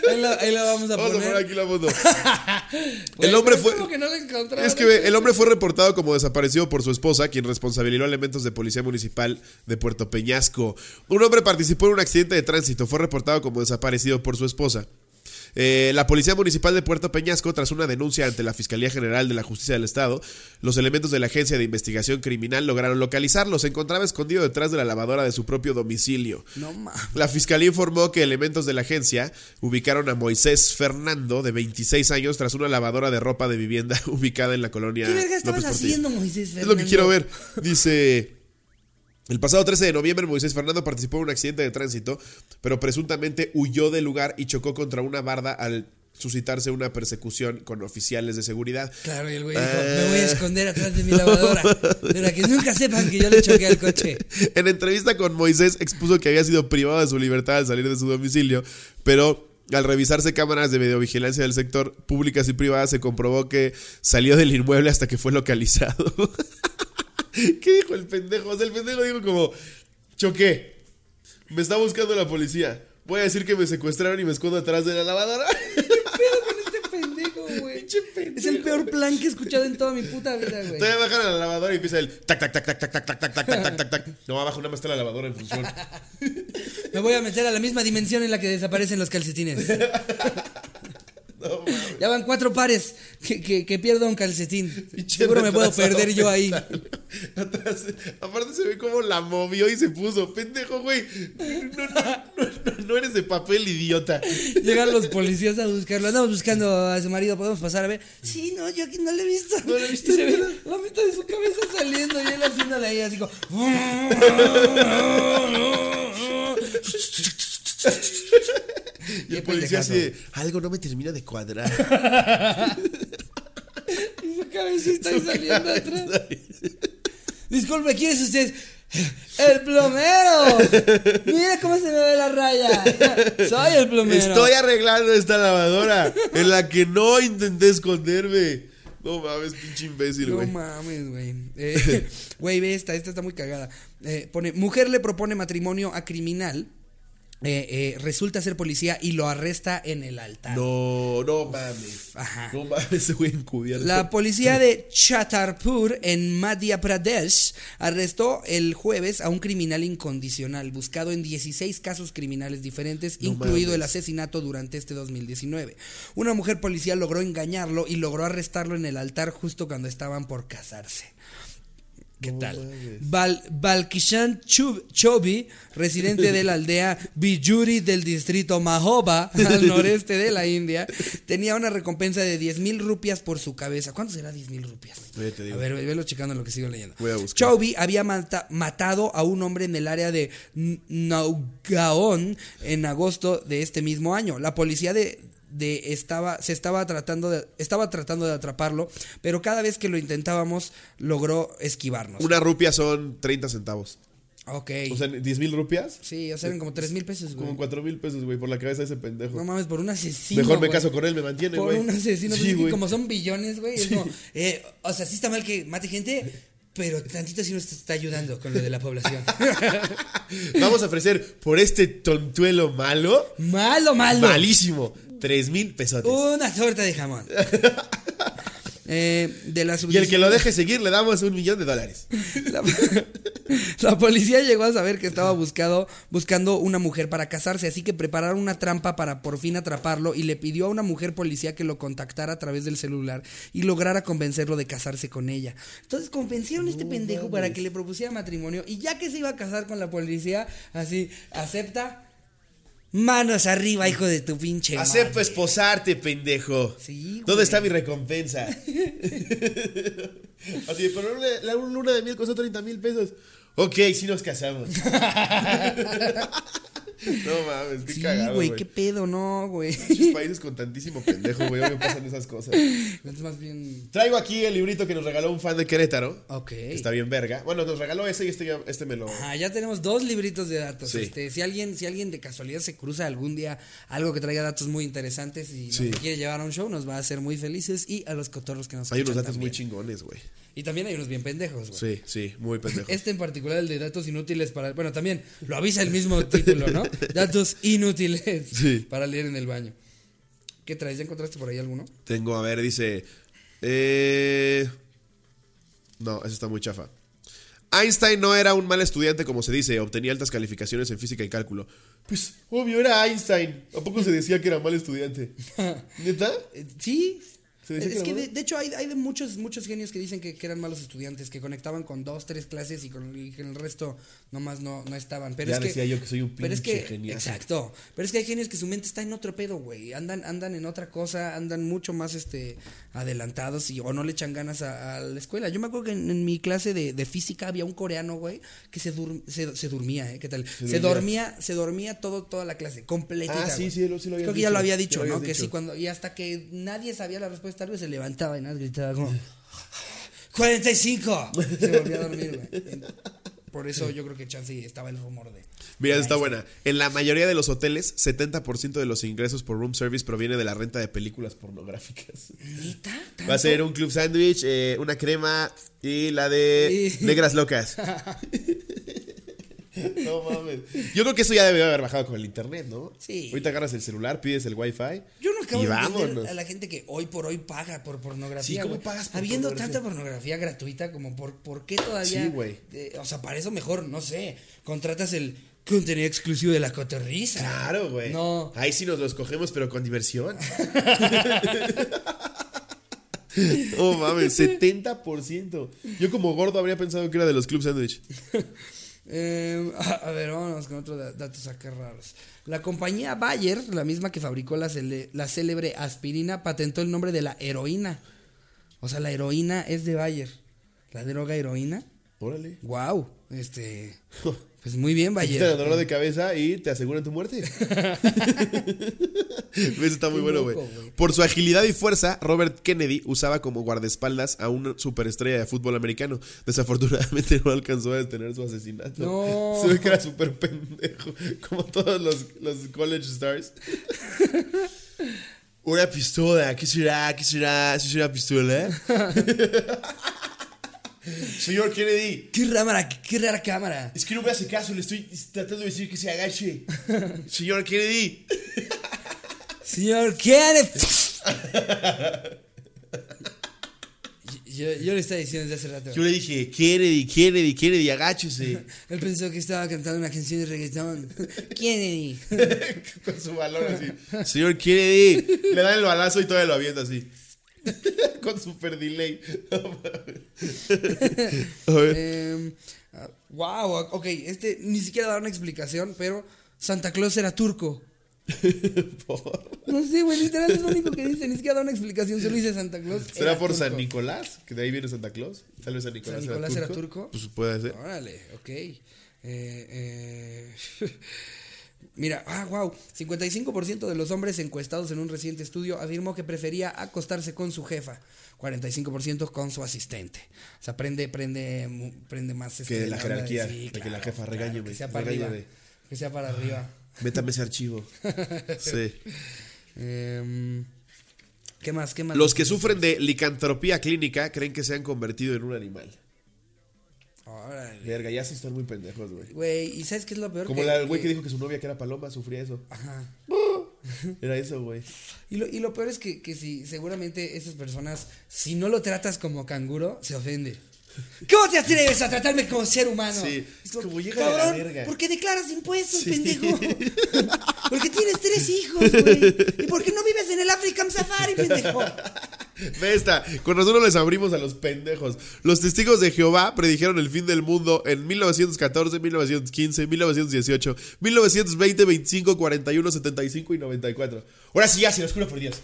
Ahí la, ahí la vamos a Vamos a poner. poner aquí la foto. <laughs> El hombre fue. Es que ve, el hombre fue reportado como desaparecido por su esposa, quien responsabilizó a elementos de policía municipal de Puerto Peñasco. Un hombre participó en un accidente de tránsito, fue reportado como desaparecido por su esposa. Eh, la Policía Municipal de Puerto Peñasco, tras una denuncia ante la Fiscalía General de la Justicia del Estado, los elementos de la Agencia de Investigación Criminal lograron localizarlo. Se encontraba escondido detrás de la lavadora de su propio domicilio. No mames. La fiscalía informó que elementos de la agencia ubicaron a Moisés Fernando, de 26 años, tras una lavadora de ropa de vivienda <laughs> ubicada en la colonia. ¿Qué verga estabas haciendo, Moisés Es lo que Fernando? quiero ver. Dice. El pasado 13 de noviembre, Moisés Fernando participó en un accidente de tránsito, pero presuntamente huyó del lugar y chocó contra una barda al suscitarse una persecución con oficiales de seguridad. Claro, y el güey dijo, Eh. me voy a esconder atrás de mi lavadora. Para que nunca sepan que yo le choqué al coche. <laughs> En entrevista con Moisés expuso que había sido privado de su libertad al salir de su domicilio, pero al revisarse cámaras de videovigilancia del sector públicas y privadas se comprobó que salió del inmueble hasta que fue localizado. <laughs> ¿Qué dijo el pendejo? O sea, el pendejo dijo como, choqué, me está buscando la policía, voy a decir que me secuestraron y me escondo atrás de la lavadora. pedo con este pendejo, güey? Es el peor plan que he escuchado en toda mi puta vida, güey. Todavía bajan a la lavadora y empieza el tac tac tac tac tac tac tac tac tac tac tac tac tac. No, abajo nada más está la lavadora en función. Me voy a meter a la misma dimensión en la que desaparecen los calcetines. <laughs> No. Ya van cuatro pares que, que, que pierdo un calcetín. <laughs> Seguro me puedo perder yo ahí. <laughs> Atrás, aparte se ve como la movió y se puso. Pendejo, güey. No, eres de papel, idiota. Llegan los policías a buscarlo. Andamos buscando a su marido. ¿Podemos pasar a ver? Sí, no, yo aquí no le he visto. No le he visto Y se ve la mitad de su cabeza saliendo y él haciéndole ahí así como... policía así pendejazo. de, algo no me termina de cuadrar. <laughs> Y su cabecita ahí <laughs> saliendo atrás. Disculpe, ¿quién es usted? ¡El plomero! Mira cómo se me ve la raya. Soy el plomero. Estoy arreglando esta lavadora en la que no intenté esconderme. No mames, pinche imbécil, No güey. mames, güey. Eh, <laughs> Güey, ve esta, esta está muy cagada. Eh, pone, mujer le propone matrimonio a criminal. Eh, eh, resulta ser policía y lo arresta en el altar. no, no mames. Ajá. No mames, güey encubierto. La policía de Chatarpur en Madhya Pradesh arrestó el jueves a un criminal incondicional buscado en 16 casos criminales diferentes, No incluido el asesinato durante este 2019. Una mujer policía logró engañarlo y logró arrestarlo en el altar justo cuando estaban por casarse. ¿Qué No tal? Bal Balkishan Chub- Chobi, residente de la aldea Bijuri del distrito Mahoba, <laughs> al noreste de la India, tenía una recompensa de 10 mil rupias por su cabeza. ¿Cuánto será 10 mil rupias? A ver, velo checando lo que sigo leyendo. Chobi había mata- matado a un hombre en el área de Naugaon en agosto de este mismo año. La policía de, de estaba se estaba tratando de estaba tratando de atraparlo, pero cada vez que lo intentábamos logró esquivarnos. Una rupia son 30 centavos. Ok. O sea, 10 mil rupias. sí, o sea, eran como 3 mil pesos, güey. Como 4 mil pesos, güey, por la cabeza de ese pendejo. No mames, por un asesino. Mejor me caso con él, me mantiene, Por güey. un asesino. Sí, pues como son billones, güey. Es como, eh, o sea, sí está mal que mate gente, pero tantito sí nos está ayudando con lo de la población. <laughs> Vamos a ofrecer por este tontuelo malo, malo, malo. malísimo, 3 mil pesotes. Una torta de jamón. <laughs> Eh, de la y el que lo deje seguir le damos un millón de dólares. <laughs> La, la policía llegó a saber que estaba buscado, buscando una mujer para casarse, así que prepararon una trampa para por fin atraparlo y le pidió a una mujer policía que lo contactara a través del celular y lograra convencerlo de casarse con ella. Entonces convencieron a este pendejo para que le propusiera matrimonio y ya que se iba a casar con la policía, así, acepta. Manos arriba, hijo de tu pinche. Acepto madre. esposarte, pendejo. Sí, güey. ¿Dónde está mi recompensa? <laughs> Así, pero la una luna de miel costó 30 mil pesos. Ok, sí nos casamos. <laughs> No mames, qué Sí, cagado, güey, güey. qué pedo, no, güey. Muchos países con tantísimo pendejo, güey. me pasan esas cosas. Es más bien. Traigo aquí el librito que nos regaló un fan de Querétaro. Ok. que Está bien verga. Bueno, nos regaló ese y este, este me lo. Ah, ya tenemos dos libritos de datos. Sí. Este, si alguien, si alguien de casualidad se cruza algún día algo que traiga datos muy interesantes y Sí. nos quiere llevar a un show, nos va a hacer muy felices y a los cotorros que nos Hay unos datos muy chingones, güey. Y también hay unos bien pendejos, güey. Sí, sí, muy pendejos. <laughs> Este en particular, el de datos inútiles para. Bueno, también lo avisa el mismo título, ¿no? <laughs> Datos inútiles Sí. para leer en el baño. ¿Qué traes? ¿Ya encontraste por ahí alguno? Tengo, a ver, dice. Eh... No, eso está muy chafa. Einstein no era un mal estudiante, como se dice, obtenía altas calificaciones en física y cálculo. Pues, obvio, era Einstein. ¿A poco se decía que era mal estudiante? <laughs> ¿Neta? Eh, sí. ¿Se decía Es que que de, de hecho hay, hay de muchos muchos genios que dicen que, que eran malos estudiantes, que conectaban con dos, tres clases y con y que el resto nomás no, no estaban. Pero Ya es que, decía yo que soy un pero es que, pinche. Exacto. Pero es que hay genios que su mente está en otro pedo, güey. Andan, andan en otra cosa, andan mucho más este adelantados y o no le echan ganas a, a la escuela. Yo me acuerdo que en, en mi clase de, de física había un coreano, güey, que se, dur- se, se dormía, ¿eh? ¿Qué tal? Se, dormía. dormía, se dormía todo, toda la clase, completita. Ah, sí, sí, lo- sí lo habías Creo que ya dicho, lo había lo dicho, ¿no? Que dicho. sí, cuando, y hasta que nadie sabía la respuesta, algo se levantaba y nada, gritaba como 45. Se volvía a dormir, güey. Por eso yo creo que Chance estaba el rumor de. Mira, está buena. En la mayoría de los hoteles, 70% de los ingresos por room service proviene de la renta de películas pornográficas. ¿Neta? Va a ser un club sándwich, eh, una crema y la de negras locas. <laughs> <laughs> no mames. Yo creo que eso ya debe haber bajado con el internet, ¿no? Sí. Ahorita agarras el celular, pides el wifi. Yo no acabo y de vámonos. entender a la gente que hoy por hoy paga por pornografía. Sí, ¿cómo pagas por Habiendo pornografía? tanta pornografía gratuita, como por, ¿por qué todavía? Sí, güey. eh, o sea, para eso mejor, no sé, contratas el contenido exclusivo de la cotorriza. Claro, güey. No. Ahí sí nos los cogemos, pero con diversión. <laughs> Oh, mames, 70%. Yo como gordo habría pensado que era de los club sándwich. <laughs> <laughs> Eh, a, ver, vámonos con otros da- datos acá raros. La compañía Bayer, la misma que fabricó la, cele- la célebre aspirina, patentó el nombre de la heroína. O sea, la heroína es de Bayer. La droga heroína. Órale. Wow. Este. <laughs> Pues muy bien, Te el Bayer. dolor de cabeza y te aseguran tu muerte. <laughs> Eso está muy Qué bueno, güey. Por su agilidad y fuerza, Robert Kennedy usaba como guardaespaldas a una superestrella de fútbol americano. Desafortunadamente <laughs> no alcanzó a detener su asesinato. No. Se ve que era súper pendejo, como todos los, los college stars. <laughs> Una pistola, ¿qué será? ¿Qué será? ¿Sí será pistola? Señor Kennedy, Qué rara, qué rara cámara. es que no me hace caso, le estoy tratando de decir que se agache. <laughs> Señor Kennedy. Señor Kenneth. yo, yo le estaba diciendo desde hace rato. Yo le dije, Kennedy, Kennedy, Kennedy, agáchese. <laughs> Él pensó que estaba cantando una canción de reggaetón. <laughs> Kennedy. Con su balón así. Señor Kennedy. Le dan el balazo y todavía lo avienta así. <laughs> Con super delay. <laughs> A ver. Em, wow, ok, este ni siquiera da una explicación, pero Santa Claus era turco. <laughs> Por- No sé, güey, literal es lo único que dice, ni siquiera da una explicación, solo dice Santa Claus. ¿Será era por turco. San Nicolás? Que de ahí viene Santa Claus. Tal vez San Nicolás, ¿San Nicolás era turco? Pues puede ser. Órale, ok. Eh, eh, Mira, ah, wow. 55% de los hombres encuestados en un reciente estudio afirmó que prefería acostarse con su jefa. 45% con su asistente. O sea, prende, prende, prende más este, Que la onda jerarquía, de que la jefa, regáñame, Que sea arriba. Que sea para arriba. <gasps> Métame ese archivo. <laughs> Sí. Em, ¿Qué más? ¿Qué más? Los que sufren de licantropía clínica creen que se han convertido en un animal. Órale. Verga, ya sí están muy pendejos, güey. Güey, ¿y sabes qué es lo peor? Como que, la- el güey que- que dijo que su novia que era paloma sufría eso. Ajá. <laughs> Era eso, güey. Y lo, y lo peor es que, que si seguramente esas personas, si no lo tratas como canguro, se ofende. ¿Cómo te atreves a tratarme como ser humano? Sí, Es como, llégale a la verga. ¿por qué declaras impuestos, Sí. pendejo? <laughs> Porque tienes tres hijos, güey. ¿Y por qué no vives en el African Safari, pendejo? Ve esta, con razón no les abrimos a los pendejos. Los testigos de Jehová predijeron el fin del mundo en 1914, 1915, 1918, 1920, 25, 41, 75 y 94. Ahora sí, ya, se los juro por Dios.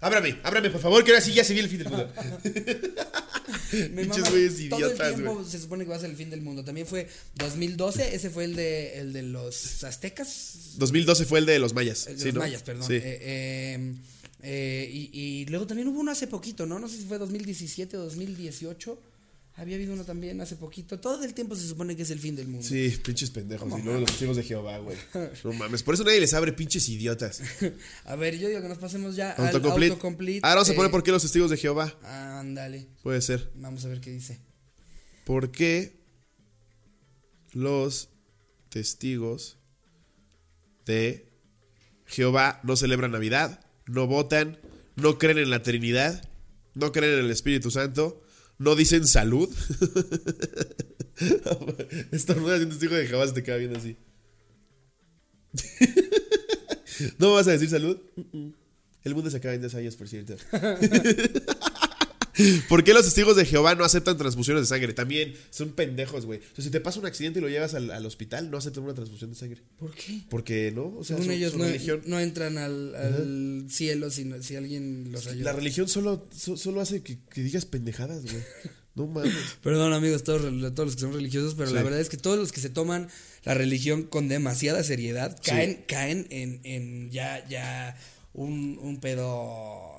Ábrame, ábrame, por favor, que ahora sí ya se viene el fin del mundo. <laughs> Pinches güeyes todo idiotas, el tiempo güey. se supone que va a ser el fin del mundo. También fue 2012, ese fue el de, el de los aztecas. 2012 fue el de los mayas. El de sí, los ¿no? mayas, perdón. Sí. Eh, eh, eh, y, y luego también hubo uno hace poquito, ¿no? No sé si fue 2017 o 2018. Había habido uno también hace poquito. Todo el tiempo se supone que es el fin del mundo. Sí, pinches pendejos. ¿Cómo Y luego los testigos de Jehová, güey. <laughs> No mames. Por eso nadie les abre, pinches idiotas. <laughs> A ver, yo digo que nos pasemos ya al Autocomplete. autocomplete. Ahora vamos a eh, poner por qué los testigos de Jehová. Ándale. Puede ser. Vamos a ver qué dice. ¿Por qué los testigos de Jehová no celebran Navidad, no votan, no creen en la Trinidad, no creen en el Espíritu Santo, no dicen salud? <laughs> Estornudas y un testigo de se te queda viendo así. <laughs> ¿No vas a decir salud? El mundo se acaba en 10 años, por cierto. <laughs> <laughs> ¿Por qué los testigos de Jehová no aceptan transfusiones de sangre? También son pendejos, güey. O sea, si te pasa un accidente y lo llevas al, al hospital, no aceptan una transfusión de sangre. ¿Por qué? Porque no, o sea, Según su- ellos su no, religión. no entran al, al cielo si, no- si alguien los ayuda. La religión solo, so- solo hace que, que digas pendejadas, güey. No mames. <laughs> Perdón amigos, todos, todos los que son religiosos, pero Sí. la verdad es que todos los que se toman la religión con demasiada seriedad Sí. caen, caen en, en ya, ya un, un pedo.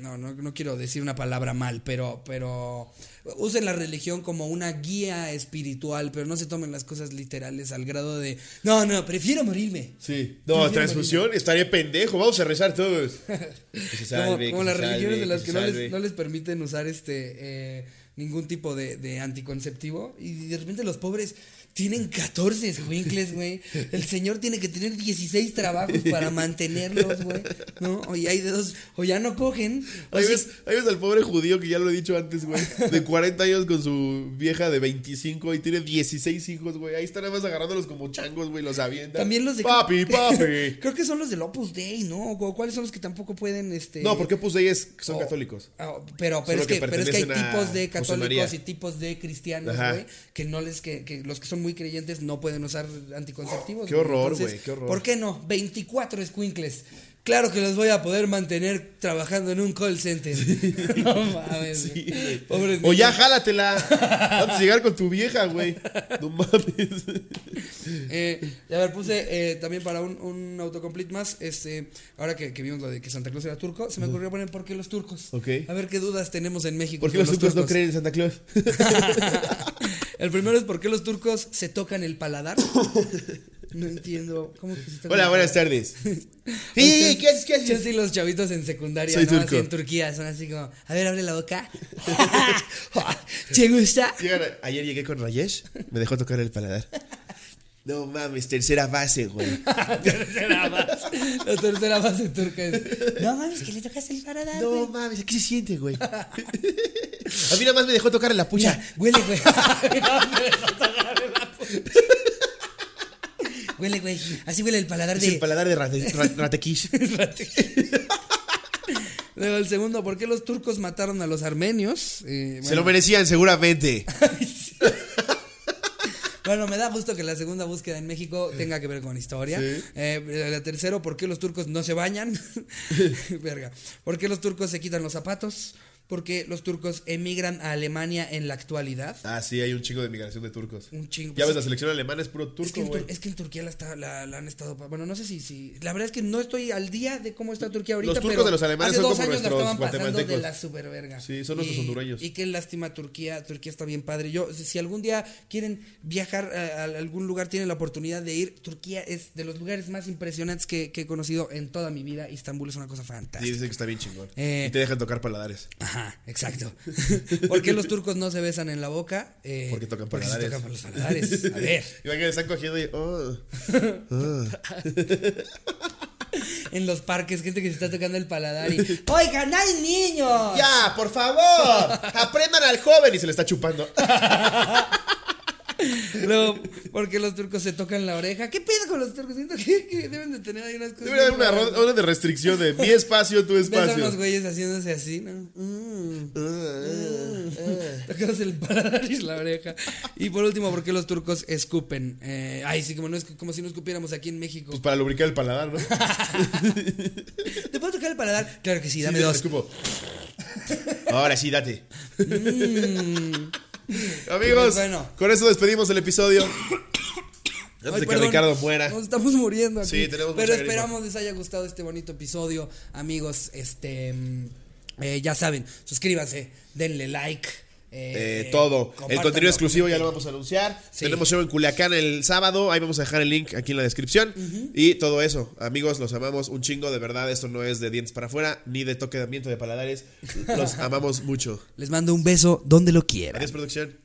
No, no, no quiero decir una palabra mal, pero, pero usen la religión como una guía espiritual, pero no se tomen las cosas literales al grado de no, no, prefiero morirme. Sí. No, Prefiero transfusión, estaría pendejo. Vamos a rezar todos. <laughs> Se como, salve, como que las religiones de las que no les, no les permiten usar este eh, ningún tipo de, de anticonceptivo y de repente los pobres tienen 14 escuincles, güey. El señor tiene que tener 16 trabajos para mantenerlos, güey. ¿No? O ya hay de dos, o ya no cogen. Ahí sí- ves, ahí ves al pobre judío que ya lo he dicho antes, güey. De 40 años con su vieja de 25 y tiene 16 hijos, güey. Ahí están nada más agarrándolos como changos, güey. Los avientan. También los de Papi, <laughs> papi. Creo que son los del Opus Dei, ¿no? O ¿Cuáles son los que tampoco pueden este No, porque pues ellos son o- católicos. Ah, pero, pero, Solo es que, que pero es que hay tipos de católicos y tipos de cristianos, güey, que no les, que, que los que son muy creyentes no pueden usar anticonceptivos. Qué horror, güey, qué horror. ¿Por qué no? 24 escuincles. Claro que los voy a poder mantener trabajando en un call center. <laughs> no mames. Sí, güey. Pobres O ya jálatela. <laughs> Antes de llegar con tu vieja, güey. No mames. Eh, y a ver, puse eh, también para un, un autocomplete más, este, ahora que, que vimos lo de que Santa Claus era turco, se me ocurrió poner ¿por qué los turcos? Ok. A ver qué dudas tenemos en México. ¿Por qué los turcos no turcos. creen en Santa Claus? <laughs> El primero es por qué los turcos se tocan el paladar. No entiendo. ¿Cómo que se tocan Hola, buenas tardes. <laughs> Sí, ¿qué haces? ¿Qué Yo haces? sí, los chavitos en secundaria, Soy ¿no? Así en Turquía, son así como, a ver, abre la boca. <laughs> ¿Te gusta? Llegan a- Ayer llegué con Rayesh, me dejó tocar el paladar. No mames, tercera base, güey. <laughs> tercera base. La tercera base turca es, no mames, que le tocas el paladar, No mames, ¿qué se siente, güey? A mí nada más me dejó tocar en la pucha. Mira, huele, güey. No, me dejó tocar en la pucha. Huele, güey. Así huele el paladar Es el de. paladar de rate, ra- ratequish. <laughs> <laughs> Luego el segundo, ¿por qué los turcos mataron a los armenios? Eh, Se lo merecían, seguramente. <laughs> Bueno, me da gusto que la segunda búsqueda en México tenga que ver con historia. Sí. Eh, la ¿por qué los turcos no se bañan? Verga. ¿Por qué los turcos se quitan los zapatos? ¿Por qué los turcos emigran a Alemania en la actualidad? Ah, sí, hay un chingo de migración de turcos. Un chingo. Ya ves, Pues, la selección alemana es puro es, que turco, en. Tur- es que en Turquía la, está- la- la han estado. Bueno, no sé si, si. La verdad es que no estoy al día de cómo está Turquía ahorita. Los turcos pero de los alemanes hace son dos como años la estaban pasando de la superverga. Sí, son nuestros Y- hondureños. Y qué lástima Turquía. Turquía está bien padre. Yo, si algún día quieren viajar a, a algún lugar, tienen la oportunidad de ir. Turquía es de los lugares más impresionantes que, que he conocido en toda mi vida. Istambul es una cosa fantástica. dicen que está bien chingón. Eh. Y te dejan tocar paladares. Ajá, exacto. <laughs> ¿Por qué los turcos no se besan en la boca? Eh, Porque tocan se paladares. tocan por los paladares. A ver. <laughs> Imagínate, están cogiendo y. Oh. <laughs> En los parques, gente que se está tocando el paladar y. ¡Oigan, hay niños! ¡Ya, por favor! ¡Aprendan al joven! Y se le está chupando. Luego, porque los turcos se tocan la oreja. ¿Qué pedo con los turcos? Siento que, que deben de tener ahí unas cosas. Debe haber una raras. una de restricción de mi espacio, tu Ves a espacio. unos güeyes haciéndose así, ¿no? Mm. Ah, Tocándose el paladar y la oreja. Y por último, ¿por qué los turcos escupen? Eh, ay, sí, como, no es, como si no escupiéramos aquí en México. Pues para lubricar el paladar, ¿no? <laughs> ¿Te puedo tocar el paladar? Claro que sí, dame Sí, dos. escupo. Ahora sí, date. Mm. <laughs> Amigos, bueno. con eso despedimos el episodio. <coughs> Antes Ay, de que perdón, Ricardo muera. Nos estamos muriendo aquí. Sí, tenemos Pero esperamos les haya gustado este bonito episodio, amigos. Este, mm, eh, ya saben, suscríbanse, denle like. Eh, eh, todo. El contenido exclusivo ya lo vamos a anunciar. Sí. Tenemos show en Culiacán el sábado. Ahí vamos a dejar el link aquí en la descripción. Y todo eso. Amigos, los amamos un chingo. De verdad, esto no es de dientes para afuera ni de toquedamiento de paladares. Los <laughs> amamos mucho. Les mando un beso donde lo quieran. Adiós, producción.